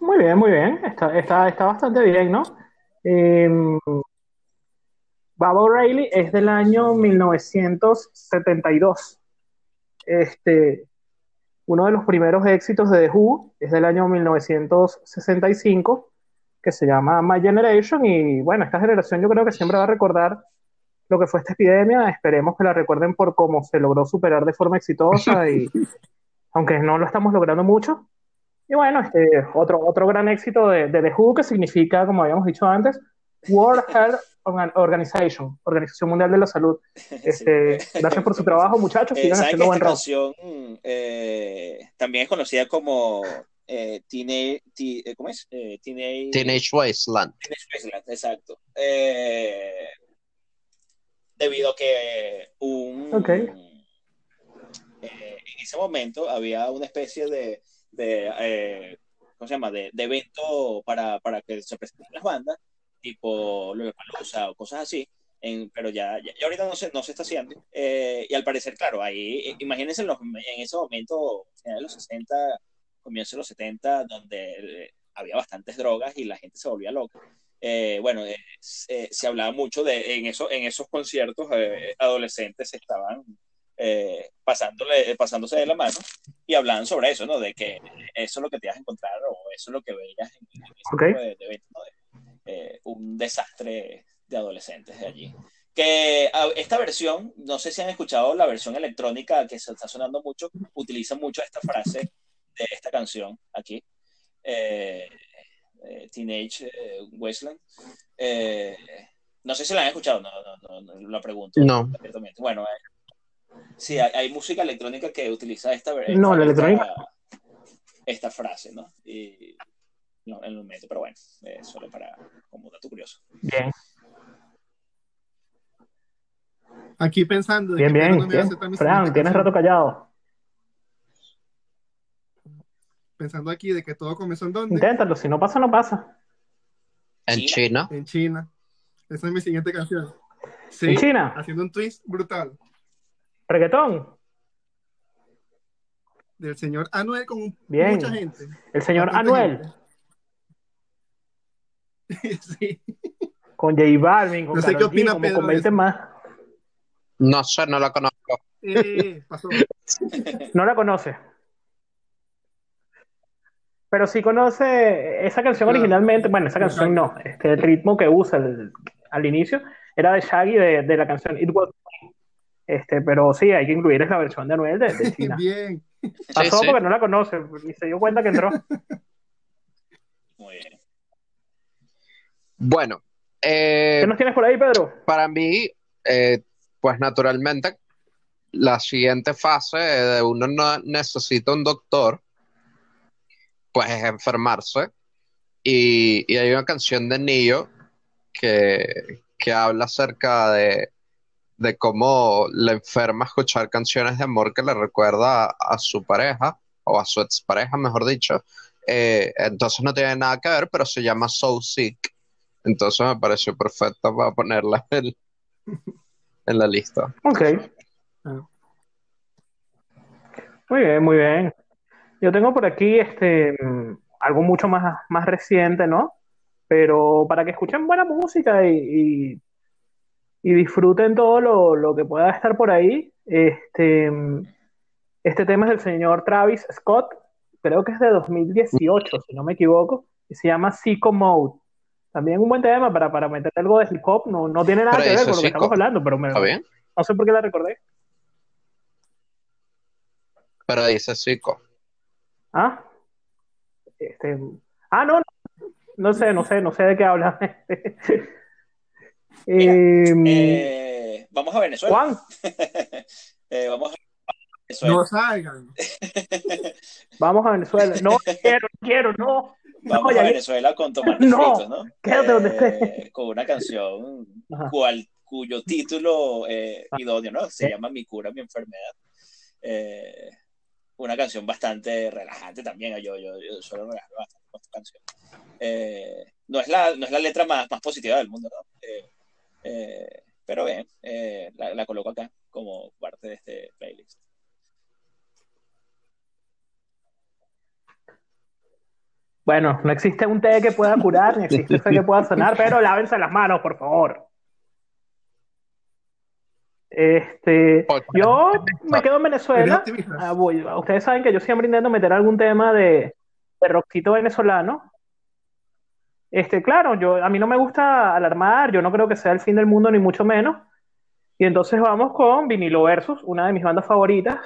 Muy bien, muy bien. Está, está, está bastante bien, ¿no? Eh, Baba O'Reilly es del año 1972. Este, uno de los primeros éxitos de The Who es del año 1965, que se llama My Generation. Y bueno, esta generación yo creo que siempre va a recordar lo que fue esta epidemia. Esperemos que la recuerden por cómo se logró superar de forma exitosa y aunque no lo estamos logrando mucho. Y bueno, este, otro, otro gran éxito de, de The Who, que significa, como habíamos dicho antes, World Health Organization, Organización Mundial de la Salud. Este, Sí. gracias por su trabajo, muchachos. Eh, Sigan ¿Saben que haciendo buen esta rock. canción eh, también es conocida como eh, Teenage, Ti- eh, ¿cómo es? Eh, Teenage, Teenage Wasteland. Teenage Wasteland, exacto. Eh, debido a que un, eh, en ese momento había una especie de, de eh, ¿cómo se llama? De, de evento para, para que se presenten las bandas, tipo Lollapalooza o cosas así, en- pero ya, ya, ya ahorita no se, no se está haciendo. Eh, y al parecer, claro, ahí, eh, imagínense en, los- en ese momento, finales de los 60, comienzos de los 70, donde eh, había bastantes drogas y la gente se volvía loca. Eh, bueno, eh, se, se hablaba mucho de en, eso, en esos conciertos, adolescentes estaban eh, pasándole, pasándose de la mano y hablaban sobre eso, ¿no? De que eso es lo que te ibas a encontrar o eso es lo que veías en, en ese tipo de, de eventos, ¿no? Eh, un desastre de adolescentes de allí. Que a- esta versión, no sé si han escuchado la versión electrónica que se está sonando mucho, utiliza mucho esta frase de esta canción aquí, eh, eh, Teenage eh, Wasteland. Eh, no sé si la han escuchado, no, no, no, no, lo pregunto. No. Bueno, eh, sí, hay, hay música electrónica que utiliza esta esta- No, la electrónica. Esta, frase, ¿no? Y no, en el medio, pero bueno, eh, solo para como dato curioso. Bien, Aquí pensando. de bien, bien. bien. Fran, tienes rato callado. Pensando aquí de que todo comenzó en dónde? Inténtalo, si no pasa, no pasa. En China. China. En China. Esa es mi siguiente canción. Sí, ¿En China? haciendo un twist brutal. Reggaetón. Del señor Anuel con Bien. mucha gente. El señor Anuel gente. sí. con J Balvin, con No sé qué Karol G, opina como Pedro con de 20 eso. más. No sé, no la conozco. Eh, pasó. No la conoce. Pero sí conoce esa canción Claro. originalmente. Bueno, esa canción no. Este, el ritmo que usa el- al inicio era de Shaggy de, de la canción It Was Me. Este, pero sí, hay que incluir es la versión de Anuel de, de China. Bien. Pasó sí. porque no la conoce y se dio cuenta que entró. Muy bien. Bueno, eh, ¿Qué nos tienes por ahí, Pedro? para mí, eh, pues naturalmente, la siguiente fase de uno no necesita un doctor, pues es enfermarse. Y, y hay una canción de Nio que, que habla acerca de, de cómo le enferma escuchar canciones de amor que le recuerda a, a su pareja, o a su expareja, mejor dicho. Eh, entonces no tiene nada que ver, pero se llama So Sick. Entonces me pareció perfecto para ponerla en, la lista. Ok. Muy bien, muy bien. Yo tengo por aquí este mm, algo mucho más, más reciente, ¿no? Pero para que escuchen buena música y, y- y disfruten todo lo, lo que pueda estar por ahí, este, mm, este tema es del señor Travis Scott, creo que es de 2018, si no me equivoco, y se llama Psycho Mode. También un buen tema para, para meter algo de hip hop, no, no tiene nada Pero que ver con lo que estamos hablando, pero me- ¿Está bien? no sé por qué la recordé. Pero dice Zico. Ah, este, ah, no, no, no sé, no sé, no sé de qué habla. Em, Eh, vamos a Venezuela. Juan, Eh, vamos a Venezuela. No salgan. vamos a Venezuela. No quiero, no quiero, no. Vamos a Venezuela con tomates No, fritos, ¿no? quédate donde Eh, estés. Con una canción cual, cuyo título eh, idóneo, ¿no? Se ¿Qué? llama Mi cura, mi enfermedad. Eh, una canción bastante relajante también. Yo, yo, yo suelo relajarme bastante con esta canción. Eh, no, es la, no es la letra más, más positiva del mundo, ¿no? Eh, eh, pero bien, eh, la, la coloco acá como parte de este playlist. Bueno, no existe un té que pueda curar, ni existe fe que pueda sanar, pero lávense las manos, por favor. Este, yo me quedo en Venezuela. Ah, voy- ustedes saben que yo siempre intento meter algún tema de, de rockcito venezolano. Este, claro, yo, a mí no me gusta alarmar, yo no creo que sea el fin del mundo, ni mucho menos. Y entonces vamos con Vinilo Versus, una de mis bandas favoritas,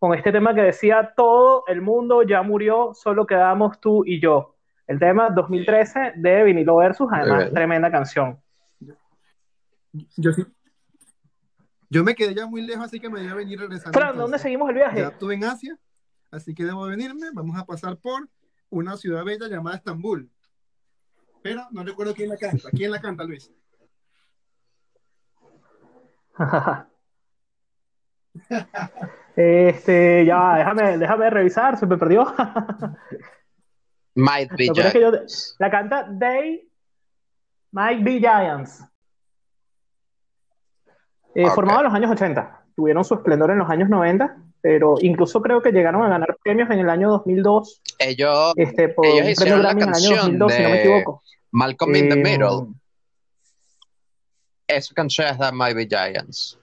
con este tema que decía, todo el mundo ya murió, solo quedamos tú y yo. El tema 2013 de Vinilo Versus, además, tremenda canción. Yo sí. Yo me quedé ya muy lejos, así que me iba a venir regresando. Fran, ¿dónde seguimos el viaje? Ya estuve en Asia, así que debo venirme. Vamos a pasar por una ciudad bella llamada Estambul. Pero no recuerdo quién la canta. ¿Quién la canta, Luis? Este, ya, déjame, déjame revisar, se me perdió. Might be es que yo- Giants. la canta They Might Be Giants. Eh, Ok. Formado en los años 80. Tuvieron su esplendor en los años 90, pero incluso creo que llegaron a ganar premios en el año 2002, Ellos, este, por Ellos un hicieron la Grammy en el año canción 2002, si no me de- equivoco. Malcolm in the Eh, Middle. Esa canción es de Might be Giants.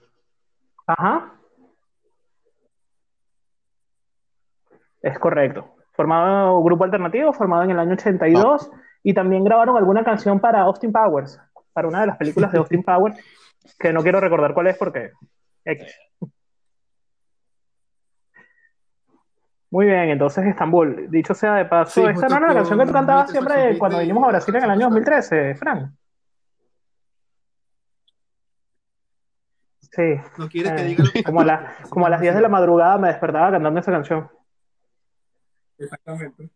Ajá. Es correcto. Formado grupo alternativo, formado en el año 82, y también grabaron alguna canción para Austin Powers, para una de las películas de Austin Powers, que no quiero recordar cuál es porque X. Muy bien, entonces Estambul. Dicho sea de paso, Sí, esta no era la canción que tú cantabas siempre cuando vinimos a Brasil en el año Saxofón. 2013, Fran. Sí. No quieres que Eh, diga como, a la- como a las 10 de la madrugada me despertaba cantando esa canción. Exactamente.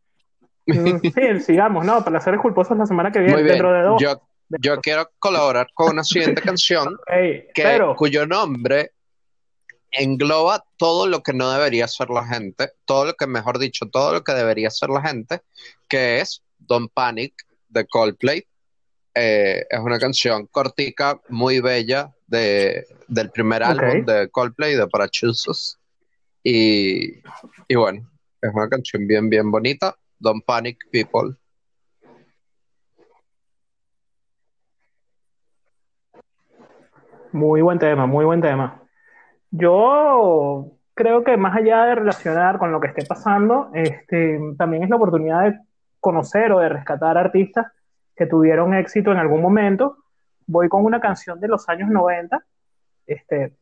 Mm, Sí, sigamos, ¿no? Placeres culposos la semana que viene, Muy bien. dentro de dos. Yo, yo quiero colaborar con una siguiente canción que, pero, cuyo nombre engloba todo lo que no debería ser la gente, todo lo que, mejor dicho, todo lo que debería ser la gente, que es Don't Panic de Coldplay. Eh, es una canción cortica, muy bella, de, del primer álbum de Coldplay, de Parachutes. Y, y bueno, es una canción bien, bien bonita. Don't Panic People. muy buen tema, muy buen tema. Yo creo que más allá de relacionar con lo que esté pasando, este, también es la oportunidad de conocer o de rescatar artistas que tuvieron éxito en algún momento. Voy con una canción de los años 90, este,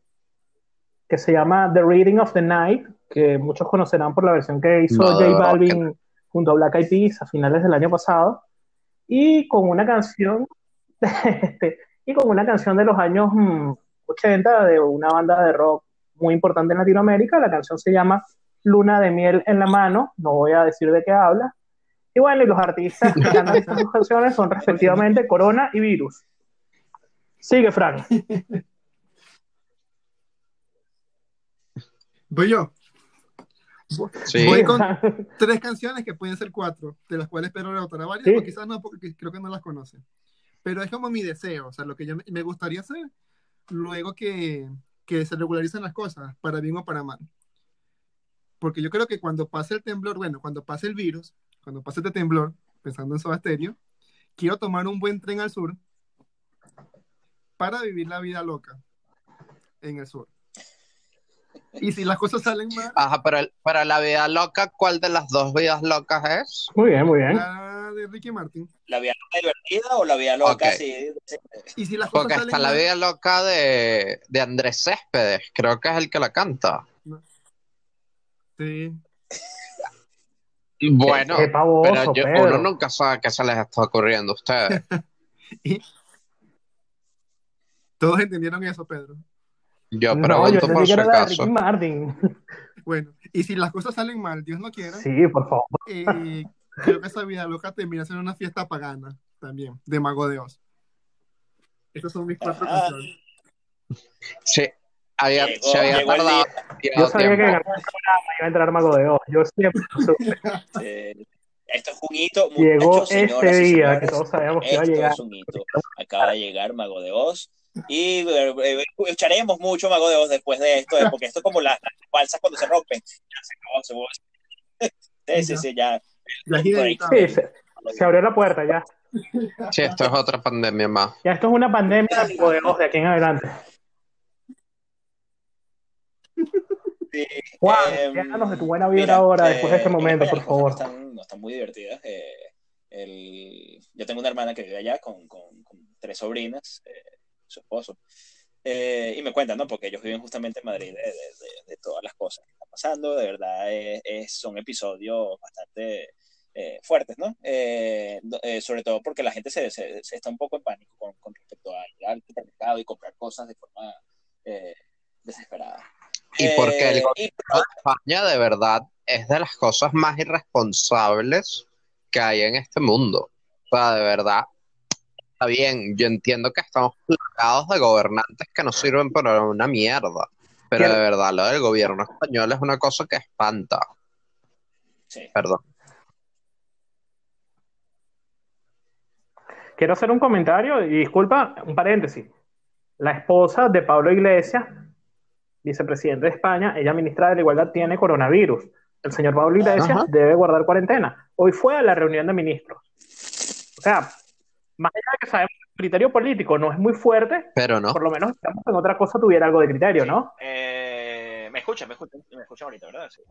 que se llama The Reading of the Night, que muchos conocerán por la versión que hizo No, J Balvin junto a Black Eyed Peas a finales del año pasado, y con una canción, este, y con una canción de los años mm, 80 de una banda de rock muy importante en Latinoamérica. La canción se llama Luna de miel en la mano, no voy a decir de qué habla. Y bueno, y los artistas que cantan estas canciones son respectivamente Corona y Virus. Sigue, Frank. Voy yo. Sí. Voy con tres canciones que pueden ser cuatro, de las cuales espero rebotar a varias, Sí. o quizás no, porque creo que no las conocen. Pero es como mi deseo, o sea, lo que yo me- gustaría hacer luego que, que se regularicen las cosas, para bien o para mal. Porque yo creo que cuando pase el temblor, bueno, cuando pase el virus, cuando pase este temblor, pensando en Soda Stereo, quiero tomar un buen tren al sur para vivir la vida loca en el sur. Y si las cosas salen mal, Ajá, el- para la vida loca, ¿cuál de las dos vidas locas es? Muy bien, muy bien. la de Ricky Martin. ¿La vida loca divertida o la vida loca Ok. así? Y si las cosas Porque salen está la vida loca de, de Andrés Céspedes, creo que es el que la canta. Sí. Bueno, Qué pavoso, pero yo- uno nunca sabe qué se les está ocurriendo a ustedes. Todos entendieron eso, Pedro. Yo No, yo pregunto por que si acaso. Ricky Martin. Bueno, y si las cosas salen mal, Dios no quiera, Sí, por favor. eh, creo que esa vida loca termina siendo una fiesta pagana también, de Mago de Oz. Estas son mis cuatro Ah. canciones. Sí, había, Llegó- se había tardado. Yo sabía que en tiempo. algún programa iba a entrar Mago de Oz. Yo siempre lo supe. Eh, esto es un hito. Llegó este día que señores. todos sabíamos que iba a Esto llegar. es un hito. Acaba de llegar Mago de Oz. Y eh, eh, escucharemos mucho Mago de Oz después de esto, eh, porque esto es como las, balsas cuando se rompen. Ya se acabó, se. Sí, sí, sí, ya. Ya. Sí, se, se abrió la puerta ya. Sí, esto es otra pandemia más. Ya esto es una pandemia de Mago de Oz de aquí en adelante. Sí, Juan, em, háblanos de tu buena vibra mira, ahora, después de este eh, en momento, por favor. No están, no están muy divertidas. eh, el- yo tengo una hermana que vive allá con, con- con tres sobrinas, eh, su esposo. Eh, y me cuentan, ¿no? Porque ellos viven justamente en Madrid de, de- de- de todas las cosas que están pasando. De verdad, es- es- son episodios bastante eh, fuertes, ¿no? Eh, eh, sobre todo porque la gente se, se- se está un poco en pánico con, con respecto a ir al supermercado y comprar cosas de forma eh, desesperada. Y porque el Eh, gobierno y- de España de verdad es de las cosas más irresponsables que hay en este mundo. O sea, de verdad, está bien, yo entiendo que estamos plagados de gobernantes que no sirven para una mierda, pero de verdad lo del gobierno español es una cosa que espanta. sí. Perdón. Quiero hacer un comentario y disculpa, un paréntesis. La esposa de Pablo Iglesias, vicepresidente de España, ella ministra de la Igualdad, tiene coronavirus. El señor Pablo Iglesias Ajá. debe guardar cuarentena. Hoy fue a la reunión de ministros. O sea, más allá de que sabemos que el criterio político no es muy fuerte, Pero no. por lo menos esperamos que en otra cosa tuviera algo de criterio, ¿no? Eh, escuchan, me escuchan, me escuchan ahorita, ¿verdad? Sí.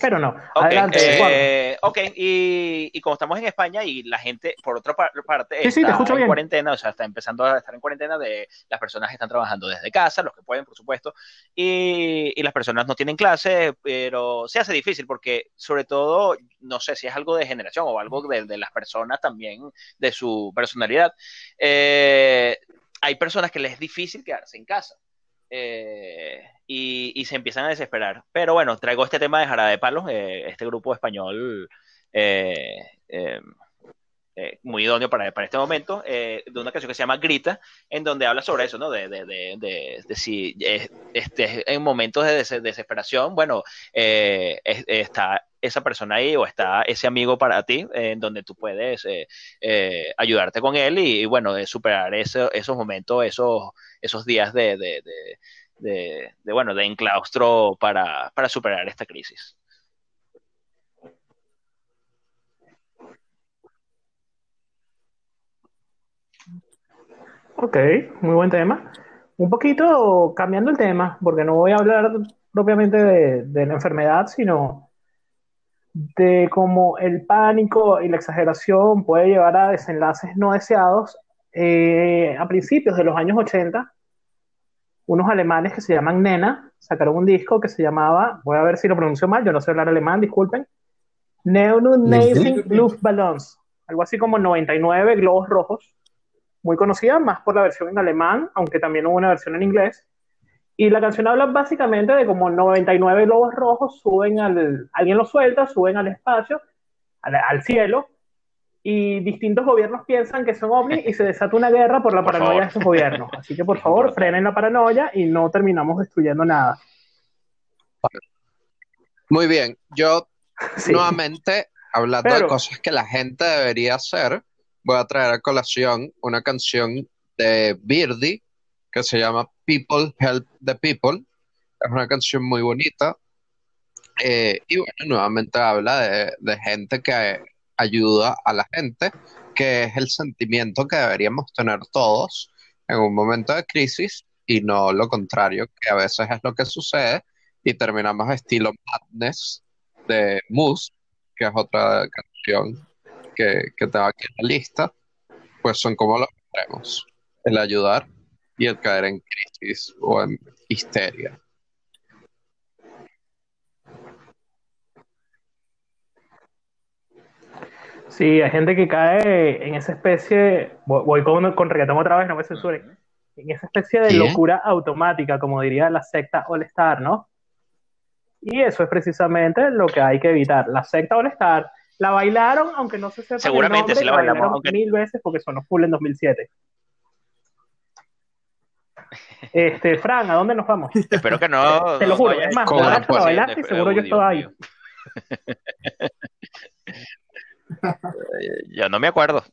Pero no. Adelante, eh, ok, y, y como estamos en España y la gente, por otra par- parte, Sí, sí, te está escucho en bien. cuarentena, o sea, está empezando a estar en cuarentena de las personas que están trabajando desde casa, los que pueden, por supuesto, y, y las personas no tienen clase, pero se hace difícil porque, sobre todo, no sé si es algo de generación o algo de, de las personas también, de su personalidad, eh, hay personas que les es difícil quedarse en casa. Eh, y, se empiezan a desesperar. Pero bueno, traigo este tema de Jarabe de Palos, eh, este grupo español eh, muy idóneo para, este momento, de una canción que se llama Grita, en donde habla sobre eso, ¿no? De, si este, en momentos de des- desesperación, bueno, es- está esa persona ahí o está ese amigo para ti, eh, en donde tú puedes eh, eh, ayudarte con él y, bueno, superar ese- esos momentos, esos, esos días de, de, bueno, de enclaustro para, para superar esta crisis. Ok, muy buen tema. Un poquito cambiando el tema, porque no voy a hablar propiamente de la enfermedad, sino de cómo el pánico y la exageración puede llevar a desenlaces no deseados. Eh, a principios de los años 80, unos alemanes que se llaman Nena sacaron un disco que se llamaba, voy a ver si lo pronuncio mal, yo no sé hablar alemán, disculpen, Neonazing Luftballons, algo así como 99 globos rojos muy conocida, más por la versión en alemán, aunque también hubo una versión en inglés. Y la canción habla básicamente de como 99 globos rojos suben al, alguien los suelta, suben al espacio, al, al cielo, y distintos gobiernos piensan que son ovnis y se desata una guerra por la Por paranoia favor. de esos gobiernos. Así que por favor, frenen la paranoia y no terminamos destruyendo nada. Muy bien, yo Sí. nuevamente, hablando de cosas que la gente debería hacer, voy a traer a colación una canción de Birdie que se llama People Help the People. Es una canción muy bonita. Eh, y bueno, nuevamente habla de, de gente que ayuda a la gente, que es el sentimiento que deberíamos tener todos en un momento de crisis y no lo contrario, que a veces es lo que sucede y terminamos estilo Madness de Moose, que es otra canción que, que tengo aquí en la lista, pues son como los extremos, el ayudar y el caer en crisis o en histeria. Sí, hay gente que cae en esa especie, voy con, con reggaetón otra vez, no me censuren, en esa especie de ¿Qué? locura automática, como diría la secta All Star, ¿no? Y eso es precisamente lo que hay que evitar. La secta All Star La bailaron, aunque no se sepa Seguramente el nombre, sí la bailamos, aunque- mil veces porque sonó full en 2007. Este, Fran, ¿a dónde nos vamos? Espero que no. Te lo no juro, es más, pues, la bailaste y seguro yo estaba ahí. Yo no me acuerdo.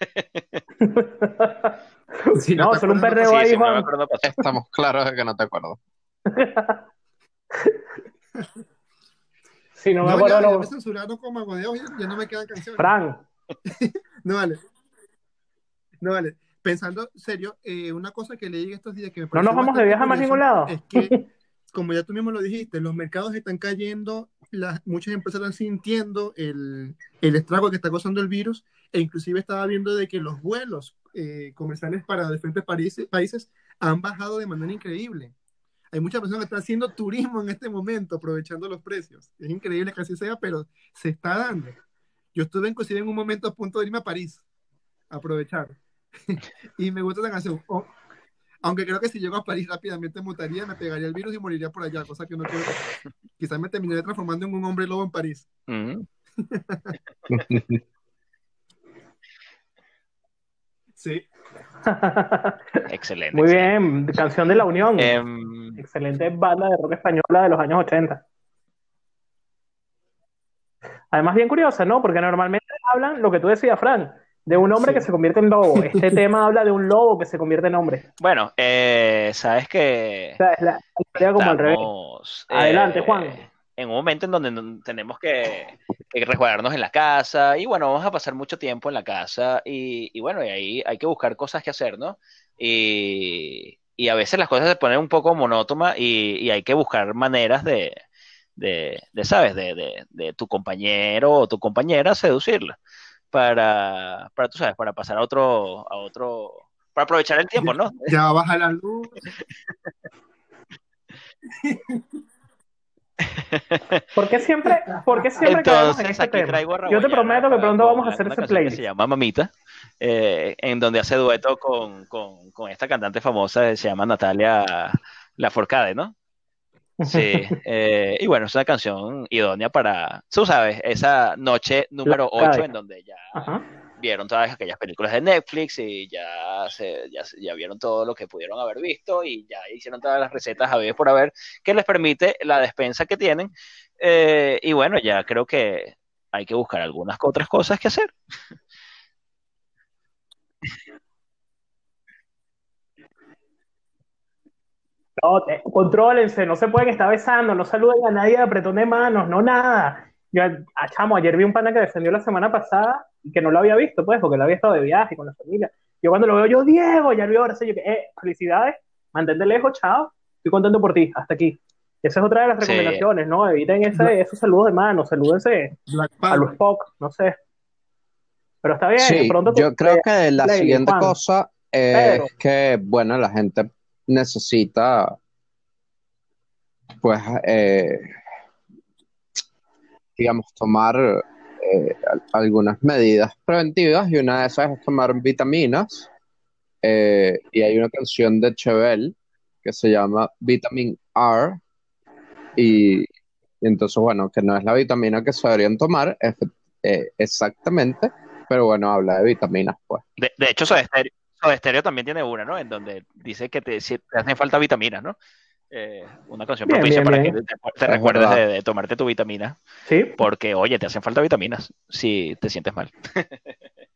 No, te solo un perreo Sí, ahí, no Juan. acuerdo pasó. Estamos claros de que no te acuerdo. Sí, no me No, acuerdo. ya no me quedan canciones. Fran, No vale. No vale. Pensando serio, eh, una cosa que leí estos días que me no nos vamos de viaje a más ningún lado. Es que, como ya tú mismo lo dijiste, los mercados están cayendo, las, muchas empresas están sintiendo el, el estrago que está causando el virus, e inclusive estaba viendo de que los vuelos eh, comerciales para diferentes países, países han bajado de manera increíble. Hay muchas personas que están haciendo turismo en este momento, aprovechando los precios. Es increíble que así sea, pero se está dando. Yo estuve inclusive en un momento a punto de irme a París, a aprovechar. y me gusta la canción. O- aunque creo que si llego a París rápidamente mutaría, me pegaría el virus y moriría por allá, cosa que no quiero. Quizás me terminaría transformando en un hombre lobo en París. Ujú. Sí. Excelente. Muy excelente. bien, canción de la Unión. Em, Excelente banda de rock española de los años 80. Además, bien curiosa, ¿no? Porque normalmente hablan lo que tú decías, Fran, de un hombre Sí. que se convierte en lobo. Este tema habla de un lobo que se convierte en hombre. bueno, eh, sabes que O sea, es la, la historia como al revés. estamos, Adelante, eh, Juan. En un momento en donde no- tenemos que, que resguardarnos en la casa y bueno, vamos a pasar mucho tiempo en la casa y, y bueno, y ahí hay que buscar cosas que hacer, ¿no? Y, y a veces las cosas se ponen un poco monótonas y, y hay que buscar maneras de, de, de, ¿sabes? De, de, de tu compañero o tu compañera seducirla para, para, tú sabes, para pasar a otro, a otro, para aprovechar el tiempo, ¿no? Ya baja la luz. ¿Por qué siempre, por qué siempre caemos en Entonces, este aquí tema? traigo a Yo te prometo que pronto vamos a hacer ese playlist. se llama Mamita, eh, en donde hace dueto con, con, con esta cantante famosa que se llama Natalia Lafourcade, ¿no? Sí, eh, y bueno, es una canción idónea para, tú sabes, esa noche número Lafourcade. 8 en donde ya Ajá. vieron todas aquellas películas de Netflix y ya, se, ya, ya vieron todo lo que pudieron haber visto y ya hicieron todas las recetas a ver por haber que les permite la despensa que tienen. Eh, y bueno, ya creo que hay que buscar algunas otras cosas que hacer. No, te- contrólense, no se pueden estar besando, no saluden a nadie de apretón de manos, no nada. Yo, ah, chamo, ayer vi un pana que defendió la semana pasada y que no lo había visto, pues, porque él había estado de viaje con la familia. Yo cuando lo veo, yo, Diego, ya lo veo ahora, sí, yo, que, eh, felicidades, mantente lejos, chao, estoy contento por ti, hasta aquí. Esa es otra de las Sí. recomendaciones, ¿no? Eviten ese, esos saludos de mano, salúdense a los Spock, no sé. Pero está bien, Sí, pronto yo creo que la siguiente cosa es Pedro. que, bueno, la gente necesita, pues, eh, digamos, tomar eh, al- algunas medidas preventivas y una de esas es tomar vitaminas. Eh, y hay una canción de Chevelle que se llama Vitamin R y, entonces, bueno, que no es la vitamina que se deberían tomar exactamente, pero bueno, habla de vitaminas, pues. De, de hecho, Stereo, Soda Stereo también tiene una, ¿no? En donde dice que te, si te hacen falta vitaminas, ¿no? Eh, una canción Bien, propicia bien, para bien. que te, te Es recuerdes de, de tomarte tu vitamina, Sí, porque, oye, te hacen falta vitaminas si te sientes mal.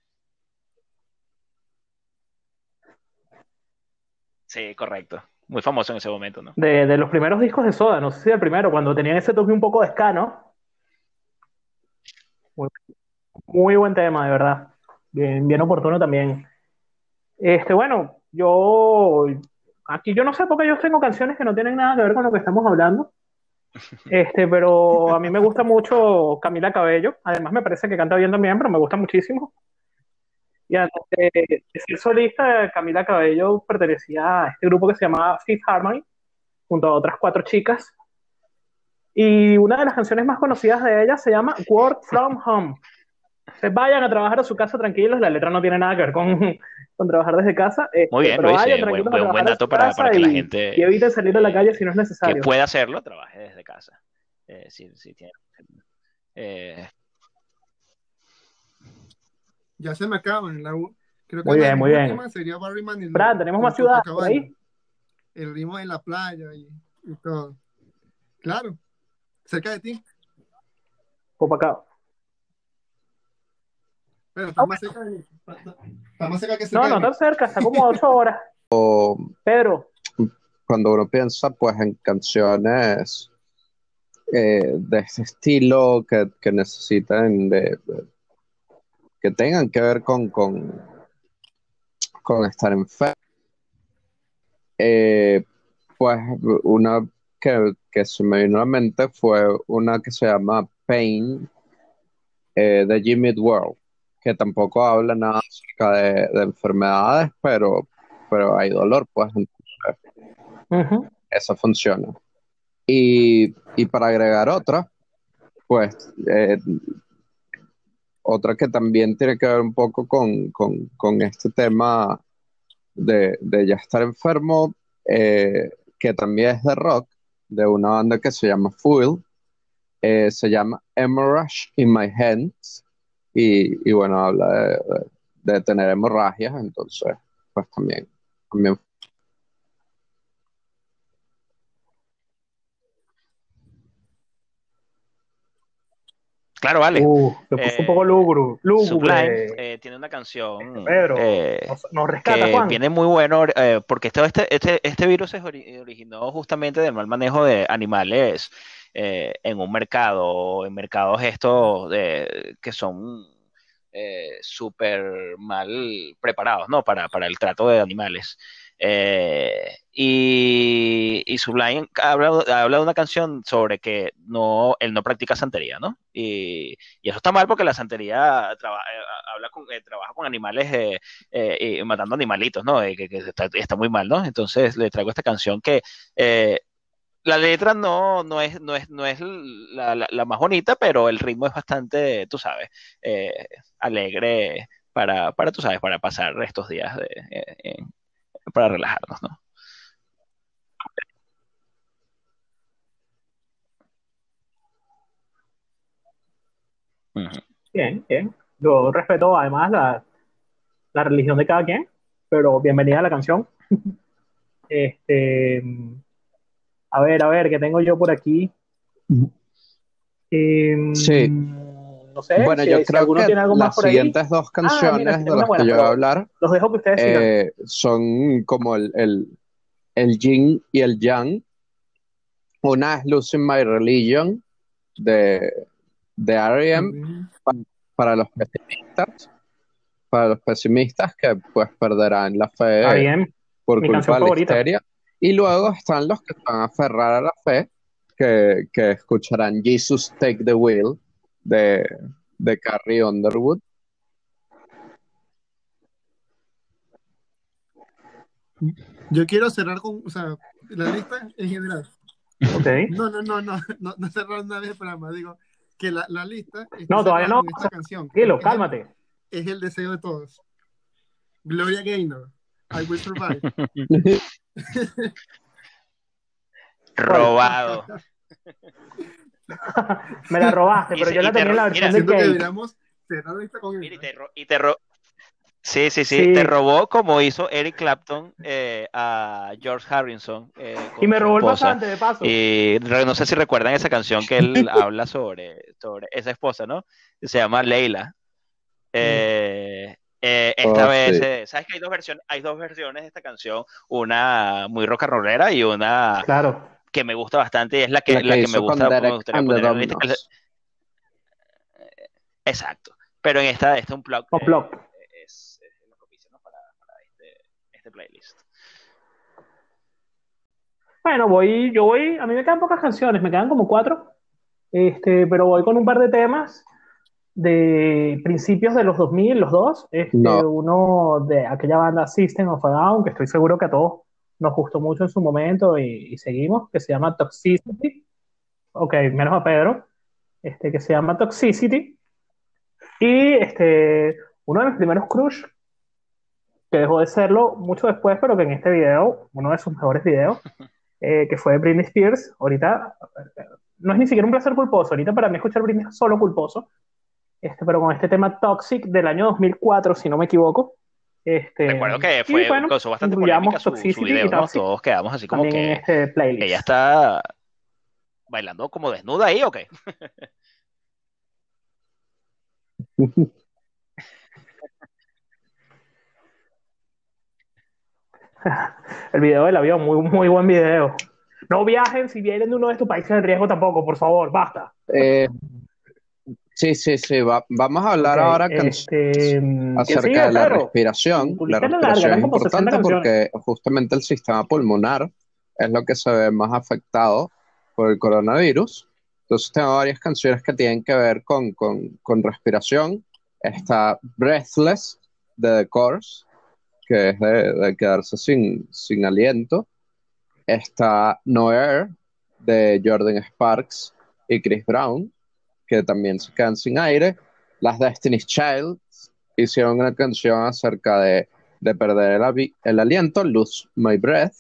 Sí, correcto. Muy famoso en ese momento, ¿no? de, de los primeros discos de Soda, no sé si el primero, cuando tenían ese toque un poco de ska, ¿no? Muy, muy buen tema, de verdad. Bien, bien oportuno también. Este, bueno, yo aquí yo no sé porque yo tengo canciones que no tienen nada que ver con lo que estamos hablando. Este, pero a mí me gusta mucho Camila Cabello. Además me parece que canta bien también, pero me gusta muchísimo. Y antes de ser solista, Camila Cabello pertenecía a este grupo que se llamaba Fifth Harmony, junto a otras cuatro chicas. Y una de las canciones más conocidas de ella se llama Work From Home. Se vayan a trabajar a su casa tranquilos, la letra no tiene nada que ver con, con trabajar desde casa. este, Muy bien, pero Luis, vayan eh, buen- tranquilos a buen- buen a dato para- para que la gente, y eviten salir a la calle si no es Que necesario. puede hacerlo, trabaje desde casa. Eh, sí, sí tiene- eh, Ya se me acaban. La, u- creo que Muy bien, muy bien. sería Barry Manilow. Fran, tenemos más ciudades ahí. El ritmo de la playa y, y todo. Claro. Cerca de ti. Copacabana. Pero está más cerca. de está- está más cerca que cerca No, no tan cerca, está como a ocho horas. Pedro, Cuando uno piensa pues en canciones eh, de ese estilo que, que necesiten de, de- que tengan que ver con, con, con estar enfermo, eh, pues una que, que se me vino a la mente fue una que se llama Pain eh, de Jimmy World, que tampoco habla nada acerca de, de enfermedades, pero, pero hay dolor, pues ujú, eso funciona. Y, y para agregar otra, pues eh, otra que también tiene que ver un poco con, con- con este tema de, de ya estar enfermo, eh, que también es de rock, de una banda que se llama Fuel, eh, se llama Hemorrhage in My Hands, y, y bueno, habla de, de- tener hemorragias, entonces, pues también, también Claro, vale. uh, puso Eh, un poco lúgubre. Sublime eh, tiene una canción Pedro, eh, nos, nos rescata, que Juan. viene muy bueno eh, porque este, este, este, este virus se ori- originó justamente del mal manejo de animales eh, en un mercado, en mercados estos de- que son eh, súper mal preparados, ¿no? Para, para el trato de animales. Eh, y, y Sublime habla, habla de una canción sobre que no, él no practica santería, ¿no? Y, eso está mal porque la santería eh, habla con, eh, trabaja con animales eh, y matando animalitos, ¿no? Que, está, muy mal, ¿no? Entonces le traigo esta canción que la letra no, no es, no es, no es la, la- más bonita, pero el ritmo es bastante, tú sabes, alegre para, para, tú sabes, para pasar estos días de, eh, para relajarnos, ¿no? Ujú. Bien, bien. Yo respeto además la, la religión de cada quien, pero bienvenida a la canción. Este, a ver, a ver, ¿qué tengo yo por aquí? Em, Sí. No sé, Bueno, si, yo si creo alguno que tiene algo más las ahí, siguientes dos Ah, mira, canciones de las que yo voy a hablar los dejo que ustedes eh, son como el, el, el yin y el yang. Una es Losing My Religion de, de R.E.M. para los pesimistas, para los pesimistas que pues perderán la fe por mi culpa de la histeria. Y luego están los que van a aferrar a la fe, que, que escucharán Jesus Take the Wheel de, de Carrie Underwood. Yo quiero cerrar con, o sea, la lista en general. Ok. No, no, no, no, no, no cerrar una vez el programa, digo que la, la lista No, todavía no. esta canción. Es- cálmate. Es el deseo de todos. Gloria Gaynor, I Will Survive. Robado. Me la robaste, pero yo y la te tenía en la versión mira, de que con Mira, y te, ro- y te ro- Sí, sí, sí, Sí. te robó como hizo Eric Clapton eh, a George Harrison. eh, Y me robó el pasante, de paso. Y re- no sé si recuerdan esa canción que él habla sobre, sobre esa esposa, ¿no? Se llama Leila. Eh, eh, esta Oh, vez, sí. eh, ¿sabes que hay dos versiones? Hay dos versiones de esta canción, una muy rock and rollera y una Claro. Que me gusta bastante y es la que, La la que que me gusta, me gustaría poner en lista, que es-. Exacto. Pero en esta, este es un plug. O plug. es, es lo propicio, ¿no? para, para este, este playlist. Bueno, voy, yo voy, a mí me quedan pocas canciones, me quedan como cuatro, este, pero voy con un par de temas de principios de los 2000, los dos, este, No. uno de aquella banda System of a Down, que estoy seguro que a todos nos gustó mucho en su momento y, y seguimos, que se llama Toxicity, ok, menos a Pedro, este, que se llama Toxicity, y este, uno de mis primeros crush, que dejó de serlo mucho después, pero que en este video, uno de sus mejores videos, eh, que fue Britney Spears. Ahorita no es ni siquiera un placer culposo. Ahorita para mí escuchar Britney es solo culposo. este, pero con este tema Toxic del año 2004, si no me equivoco. Este, Recuerdo que fue bueno, causó bastante polémica su, su video, ¿no? Todos quedamos así como que este playlist. ella está bailando como desnuda ahí o qué. El video del avión, muy, muy buen video. No viajen si vienen de uno de estos países en riesgo tampoco, por favor, basta. Eh, sí, sí, sí. va- vamos a hablar ahora este, ¿quién sigue, acerca de la respiración. La larga, respiración es como 60 importante porque justamente el sistema pulmonar es lo que se ve más afectado por el coronavirus. Entonces tengo varias canciones que tienen que ver con, con, con respiración. Está Breathless de The Course, que es de, de quedarse sin, sin aliento. Está No Air de Jordan Sparks y Chris Brown, que también se quedan sin aire. Las Destiny's Child hicieron una canción acerca de, de perder el, el aliento, Lose My Breath.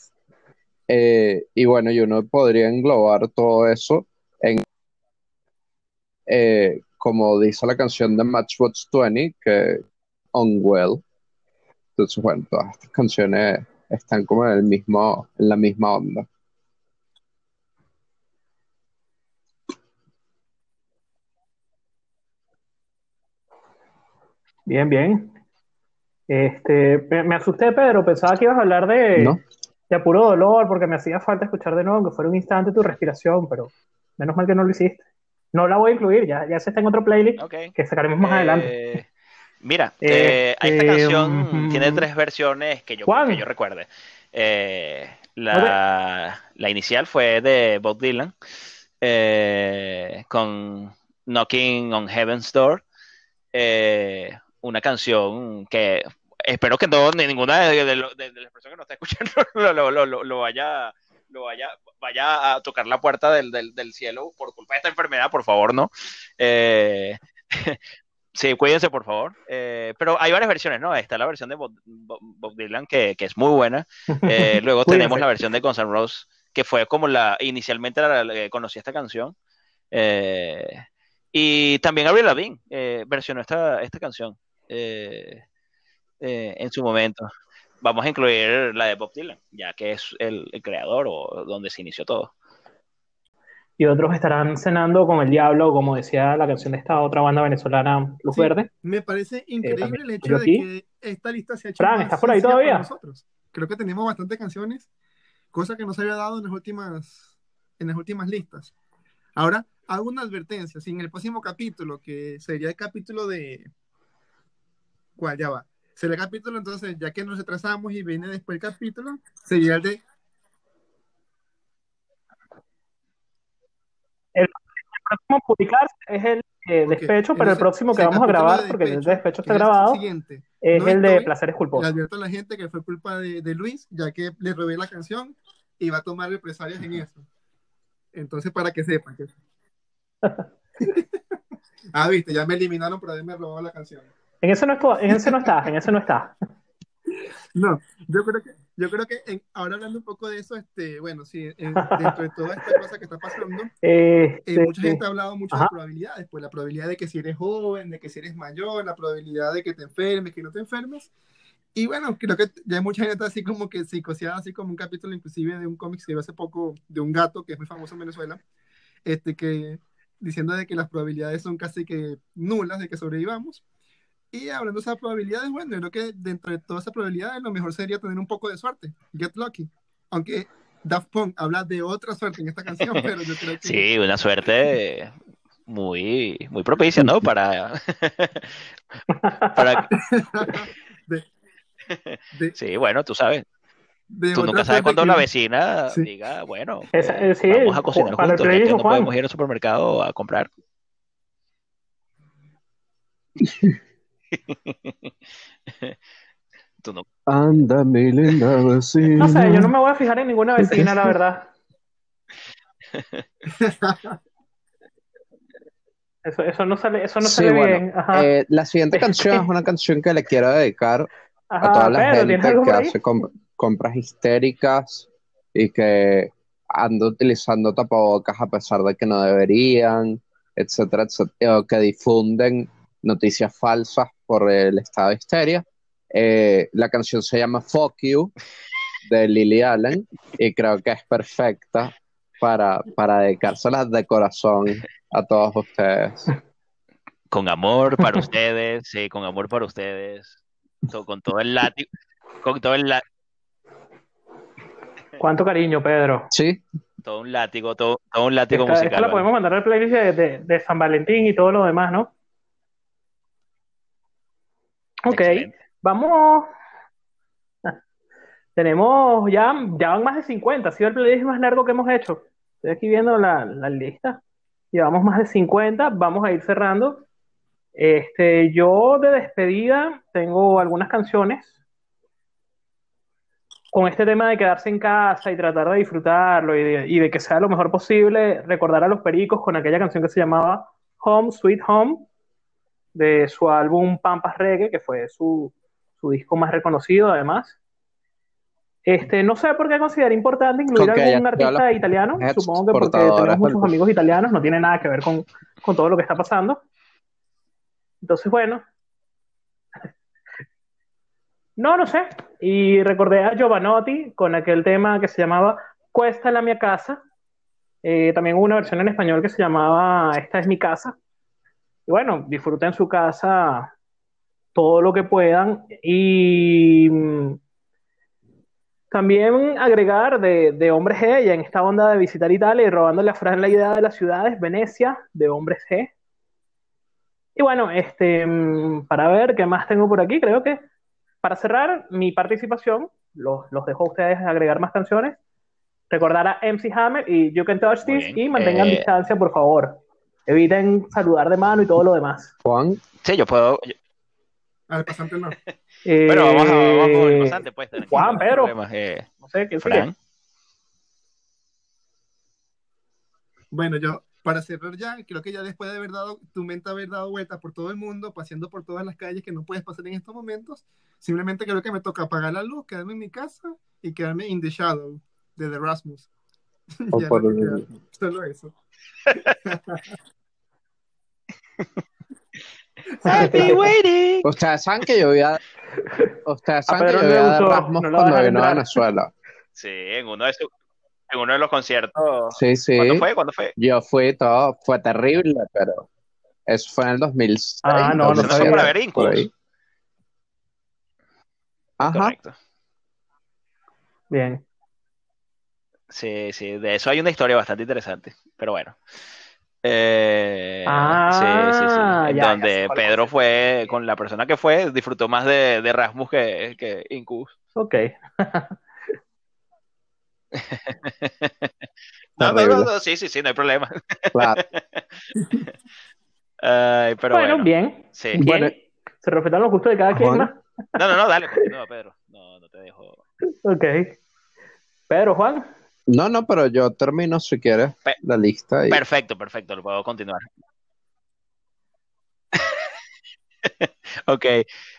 Eh, y bueno, y uno podría englobar todo eso en, eh, como dice la canción de Matchbox 20, que Unwell. Entonces, bueno, todas estas canciones están como en el mismo, en la misma onda. Bien, bien. Este, me, me asusté, Pedro. Pensaba que ibas a hablar de, ¿No? de puro dolor, porque me hacía falta escuchar de nuevo, que fuera un instante tu respiración, pero menos mal que no lo hiciste. No la voy a incluir, ya, ya se está en otro playlist que sacaremos más adelante. Eh, mira, eh, esta Este, canción tiene tres versiones que yo, que yo recuerde. Eh, la, la inicial fue de Bob Dylan eh, con Knocking on Heaven's Door. Una canción que espero que no, ni ninguna de, de de- de las personas que nos está escuchando lo, lo- lo- lo- vaya, lo vaya, vaya a tocar la puerta del, del- del cielo por culpa de esta enfermedad, por favor, no. Eh, sí, cuídense, por favor. Eh, pero hay varias versiones, ¿no? Está la versión de Bob, Dylan, que, que es muy buena. Eh, luego tenemos la versión de Guns N' Roses, que fue como la, inicialmente la, la que conocí esta canción. Y también Avril Lavigne versionó esta, esta canción eh, eh, en su momento. Vamos a incluir la de Bob Dylan, ya que es el, el creador o donde se inició todo. Y otros estarán cenando con el diablo, como decía la canción de esta otra banda venezolana, Luz Sí, Verde. Me parece increíble también el hecho de aquí. que esta lista se ha hecho Fran, ¿estás por ahí todavía? nosotros. Creo que tenemos bastantes canciones, cosa que no se había dado en las últimas, en las últimas listas. Ahora, hago una advertencia. Si en el próximo capítulo, que sería el capítulo de... ¿Cuál? Ya va. Sería el capítulo, entonces, ya que nos retrasamos y viene después el capítulo, sería el de... próximo a publicar es el Ok, despecho, pero el próximo que el vamos a grabar, de porque el despecho, de despecho está que es el grabado, es no el de placeres Le culposos. advierto a la gente que fue culpa de, de Luis, ya que le robé la canción y va a tomar represalias en eso. Entonces, para que sepan que... ah, viste, ya me eliminaron por haberme robado la canción. En ese no, estu- en ese no está, en ese no está. No, yo creo que, yo creo que en- ahora hablando un poco de eso, este, bueno, sí, en- dentro de toda esta cosa que está pasando, eh, Este, mucha gente ha hablado mucho Ajá. de probabilidades, pues la probabilidad de que si eres joven, de que si eres mayor, la probabilidad de que te enfermes, que no te enfermes. Y bueno, creo que ya hay mucha gente así como que psicoseada, así como un capítulo inclusive de un cómic que vi hace poco de un gato que es muy famoso en Venezuela, este que diciendo de que las probabilidades son casi que nulas de que sobrevivamos. Y hablando de esas probabilidades, bueno, yo creo que dentro de todas esas probabilidades lo mejor sería tener un poco de suerte, get lucky. Aunque Daft Punk habla de otra suerte en esta canción, pero yo creo que Sí, una suerte muy, muy propicia, ¿no? Para, para, de, de, sí, bueno, tú sabes, de tú nunca sabes cuando que- la vecina Sí. diga, bueno, Esa- eh, sí, vamos a cocinar para juntos, que no podemos ir al supermercado a comprar. Tú no- Anda, mi linda vecina. No sé, yo no me voy a fijar en ninguna vecina, la verdad. Eso, eso no sale, eso no Sí, sale bueno, bien. Ajá. eh, la siguiente canción es una canción que le quiero dedicar a toda la Pedro, ¿tienes gente que hace com- compras histéricas y que anda utilizando tapabocas a pesar de que no deberían, etcétera, etcétera, o que difunden noticias falsas por el estado de histeria. Eh, la canción se llama Fuck You de Lily Allen y creo que es perfecta para, para dedicárselas de corazón a todos ustedes. Con amor para ustedes, sí, con amor para ustedes. To- con todo el látigo. Con todo el lá- Cuánto cariño, Pedro. Sí, todo un látigo, todo, todo un látigo Esta, musical. esta la ¿vale? podemos mandar al playlist de, de- de San Valentín y todo lo demás, ¿no? Ok, Excelente. vamos. Tenemos ya, ya van más de 50, ha sido el playlist más largo que hemos hecho. Estoy aquí viendo la, la lista. Llevamos más de 50, vamos a ir cerrando. Este, yo de despedida tengo algunas canciones con este tema de quedarse en casa y tratar de disfrutarlo y de, y de que sea lo mejor posible, recordar a los Pericos con aquella canción que se llamaba Home, Sweet Home, de su álbum Pampas Reggae, que fue su, su disco más reconocido además. Este, no sé por qué consideré importante incluir que algún artista italiano, supongo que porque tenemos muchos amigos italianos, no tiene nada que ver con, con todo lo que está pasando. Entonces, bueno. No, no sé. Y recordé a Giovanotti con aquel tema que se llamaba Cuesta la mia casa. Eh, también hubo una versión en español que se llamaba Esta es mi casa. Y bueno, disfruten su casa todo lo que puedan. Y mm, también agregar de, de Hombres G, ya en esta onda de visitar Italia y robándole a Fran la idea de las ciudades, Venecia, de Hombres G. Y bueno, este, mm, para ver qué más tengo por aquí, creo que para cerrar mi participación, los, los dejo a ustedes agregar más canciones. Recordar a MC Hammer y You Can Touch This y mantengan Eh, distancia, por favor. Eviten saludar de mano y todo lo demás. Juan, Sí, yo puedo. yo- Al pasante no. Eh, bueno, vamos, a, vamos con el pasante, pues. Juan, Pedro. Eh, No sé, ¿quién sigue? Fran. Bueno, yo, para cerrar ya, creo que ya después de haber dado, tu mente haber dado vueltas por todo el mundo, paseando por todas las calles que no puedes pasar en estos momentos, simplemente creo que me toca apagar la luz, quedarme en mi casa y quedarme in the shadow de The Rasmus. no solo eso. I'll be waiting. ustedes saben que yo vi a, ustedes saben que yo vi a gustó, Erasmus no cuando vino a. Venezuela. Sí, en uno de, su- en uno de los conciertos. Sí, sí. ¿Cuándo fue? ¿Cuándo fue? Yo fui todo, fue terrible, pero eso fue en el 2006. Ah, no, no no fue 2007, para ver Incubus. Ajá. Correcto. Bien. Sí, sí, de eso hay una historia bastante interesante, pero bueno. Eh, Ah, sí, sí, sí. En ya, ya donde Pedro fue, con la persona que fue, disfrutó más de, de Rasmus que, que Incubus. Ok. No, no, no, no, sí, sí, sí, no hay problema. Claro. Ay, pero bueno, bueno, bien. sí. Bien. Bueno. Se respetan los gustos de cada quien más. No, no, no, dale, continúa, Pedro. No, no te dejo. Ok. Pedro, Juan. No, no, pero yo termino si quieres Pe- la lista y Perfecto, perfecto, lo puedo continuar. Ok,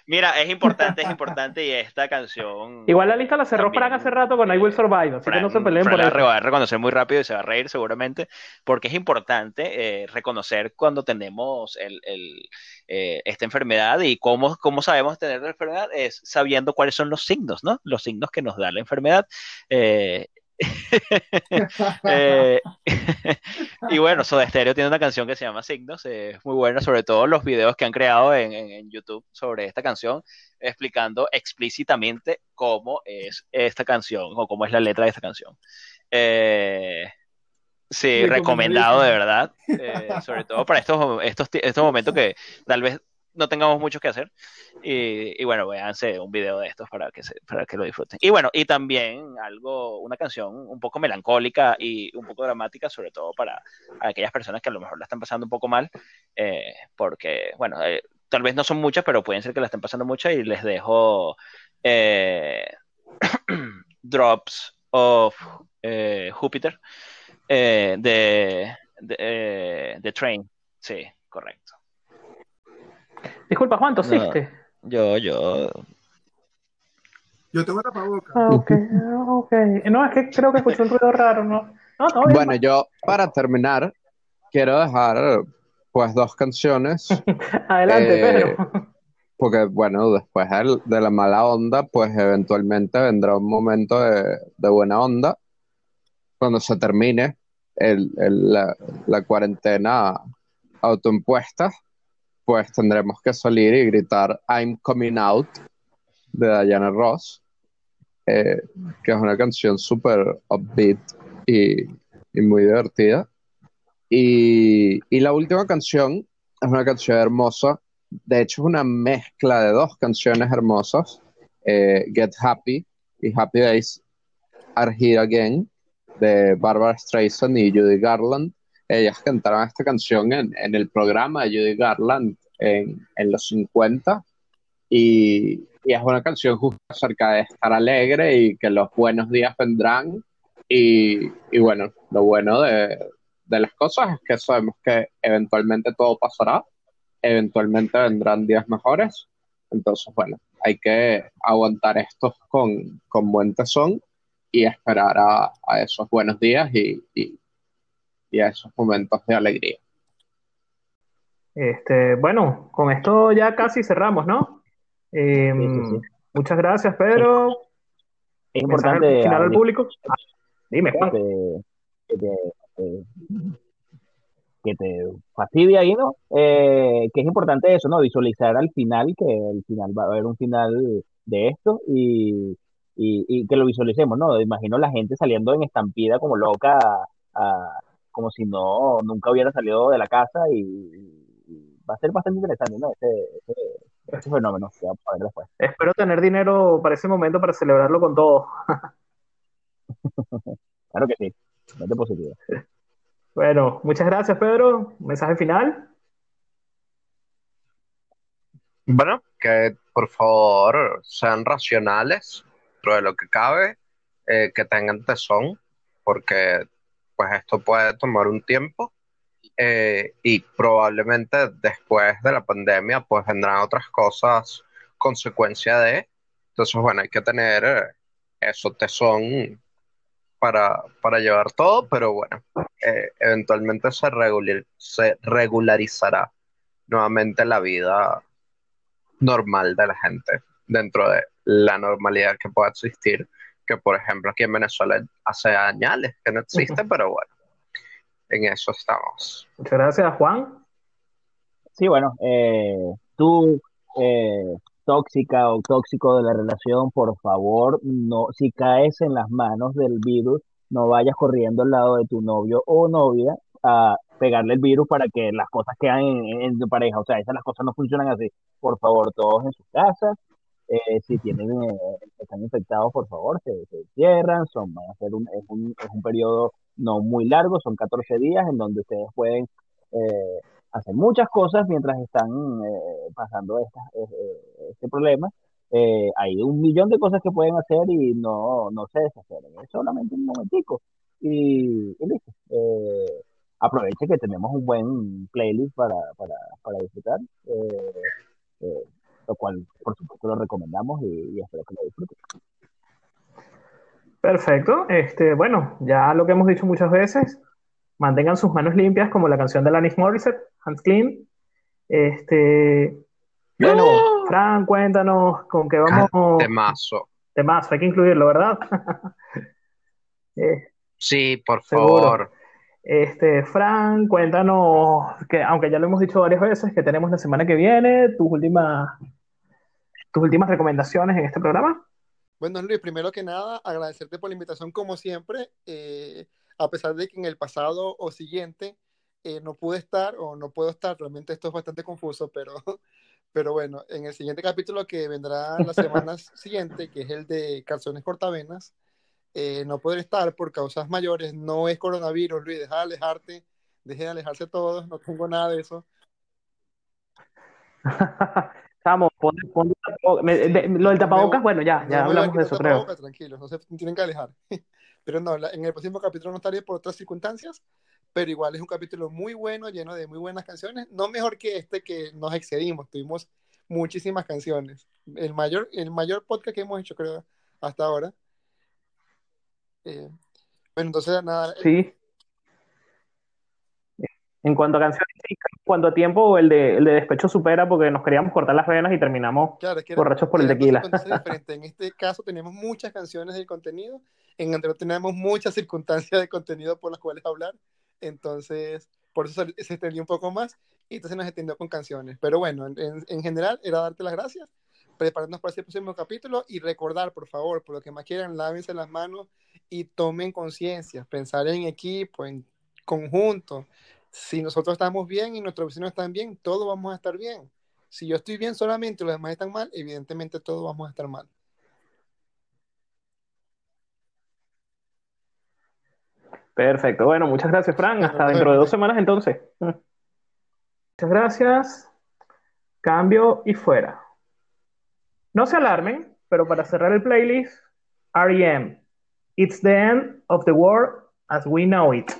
mira, es importante, es importante y esta canción. Igual la lista la cerró También, Fran hace rato con I Will Survive, así que no se peleen por la eso. va a reconocer muy rápido y se va a reír seguramente, porque es importante eh, reconocer cuando tenemos el, el, eh, esta enfermedad y cómo, cómo sabemos tener la enfermedad es sabiendo cuáles son los signos, ¿no? Los signos que nos da la enfermedad. Eh, eh, y bueno, Soda Stereo tiene una canción que se llama Signos, es muy buena, sobre todo los videos que han creado en, en- en YouTube sobre esta canción, explicando explícitamente cómo es esta canción o cómo es la letra de esta canción. Eh, sí, recomendado de verdad, eh, sobre todo para estos, estos, estos momentos que tal vez no tengamos mucho que hacer. Y, y bueno, véanse un video de estos para que, se- para que lo disfruten. Y bueno, y también algo, una canción un poco melancólica y un poco dramática, sobre todo para aquellas personas que a lo mejor la están pasando un poco mal, eh, porque, bueno, eh, tal vez no son muchas, pero pueden ser que la estén pasando muchas y les dejo eh, Drops of eh, Júpiter de, de, de Train. Sí, correcto. Disculpa, Juan, tosiste. Yo, yo. Yo tengo tapabocas. Ah, ok, ok. No, es que creo que escuché un ruido raro, ¿no? No, todo bien. bueno, yo para terminar quiero dejar pues dos canciones. Adelante, Eh, Pedro. Porque, bueno, después de la mala onda, pues eventualmente vendrá un momento de, de buena onda cuando se termine el- el- la, la cuarentena autoimpuesta, pues tendremos que salir y gritar I'm coming out de Diana Ross, eh, que es una canción súper upbeat y, y muy divertida. Y, y la última canción es una canción hermosa, de hecho es una mezcla de dos canciones hermosas, eh, Get Happy y Happy Days Are Here Again, de Barbara Streisand y Judy Garland. Ellas cantaron esta canción en, en el programa de Judy Garland en, en los 50 y, y es una canción justo acerca de estar alegre y que los buenos días vendrán. Y, y bueno, lo bueno de, de las cosas es que sabemos que eventualmente todo pasará, eventualmente vendrán días mejores, entonces bueno, hay que aguantar esto con, con buen tesón y esperar a, a esos buenos días y, y, y a esos momentos de alegría. Este, bueno, con esto ya casi cerramos, ¿no? Eh, Sí, sí, sí. Muchas gracias, Pedro. Es importante final al público. Ah, dime, que Juan. te, que te, que te fastidia ahí, ¿no? Eh, que es importante eso, ¿no? Visualizar al final, que al final va a haber un final de esto y, y, y que lo visualicemos, ¿no? Imagino la gente saliendo en estampida como loca, a- como si no, nunca hubiera salido de la casa y, y va a ser bastante interesante, ¿no? Ese, ese, ese fenómeno que vamos a ver después. Espero tener dinero para ese momento para celebrarlo con todos. Claro que sí, mente positiva. Bueno, muchas gracias, Pedro. Mensaje final. Bueno, que por favor sean racionales dentro de lo que cabe, eh, que tengan tesón, porque pues esto puede tomar un tiempo eh, y probablemente después de la pandemia pues vendrán otras cosas consecuencia de. Entonces, bueno, hay que tener eh, eso, tesón para, para llevar todo, pero bueno, eh, eventualmente se, regular- se regularizará nuevamente la vida normal de la gente dentro de la normalidad que pueda existir, que por ejemplo aquí en Venezuela hace años que no existe, pero bueno, en eso estamos. Muchas gracias, Juan. Sí, bueno, eh, tú, eh, tóxica o tóxico de la relación, por favor, no, si caes en las manos del virus, no vayas corriendo al lado de tu novio o novia a pegarle el virus para que las cosas quedan en, en tu pareja. O sea, esas las cosas no funcionan así. Por favor, todos en sus casas. Eh, si tienen, eh, están infectados, por favor, se, se cierran. Son, van a ser un, es, un, es un periodo no muy largo, son 14 días en donde ustedes pueden eh, hacer muchas cosas mientras están eh, pasando esta, eh, este problema. Eh, hay un millón de cosas que pueden hacer y no, no se desesperen. Es solamente un momentico. Y, y listo. Eh, aproveche que tenemos un buen playlist para, para, para disfrutar. Eh, eh, lo cual, por supuesto, lo recomendamos y, y espero que lo disfruten. Perfecto. Este, bueno, ya lo que hemos dicho muchas veces, mantengan sus manos limpias, como la canción de Alanis Morissette, Hands Clean. Este, bueno, Fran, cuéntanos con qué vamos. Temazo. Temazo, hay que incluirlo, ¿verdad? Eh, Sí, por Seguro. favor. Este, Fran, cuéntanos, que aunque ya lo hemos dicho varias veces, que tenemos la semana que viene, tus últimas, tus últimas recomendaciones en este programa. Bueno, Luis, primero que nada, agradecerte por la invitación como siempre, eh, a pesar de que en el pasado o siguiente eh, no pude estar o no puedo estar, realmente esto es bastante confuso, pero, pero bueno, en el siguiente capítulo que vendrá la semana siguiente, que es el de calzones cortavenas, eh, no podré estar por causas mayores, no es coronavirus, Luis, deja de alejarte, dejen de alejarse todos, no tengo nada de eso. Chamo, pon, pon. Me- de- lo del tapabocas, Me- bueno, ya, ya hablamos de eso, creo. tranquilos, no se tienen que alejar. Pero no, la- en el próximo capítulo no estaré por otras circunstancias, pero igual es un capítulo muy bueno, lleno de muy buenas canciones. No mejor que este que nos excedimos, tuvimos muchísimas canciones. El mayor, el mayor podcast que hemos hecho, creo, hasta ahora. Eh, bueno, entonces nada, Sí. En cuanto a canciones, sí, cuando a tiempo el de, el de despecho supera porque nos queríamos cortar las venas y terminamos Claro, es que era- borrachos por el eran dos tequila. En este caso tenemos muchas canciones del contenido, en anterior tenemos muchas circunstancias de contenido por las cuales hablar, entonces por eso se, se extendió un poco más y entonces nos extendió con canciones. Pero bueno, en, en- en general era darte las gracias, prepararnos para ese próximo capítulo y recordar, por favor, por lo que más quieran, lávense las manos y tomen conciencia, pensar en equipo, en conjunto. Si nosotros estamos bien y nuestros vecinos están bien, todos vamos a estar bien. Si yo estoy bien solamente y los demás están mal, evidentemente todos vamos a estar mal. Perfecto. Bueno, muchas gracias, Fran. Hasta dentro de dos semanas entonces. Muchas gracias. Cambio y fuera. No se alarmen, pero para cerrar el playlist, REM. It's the end of the world as we know it.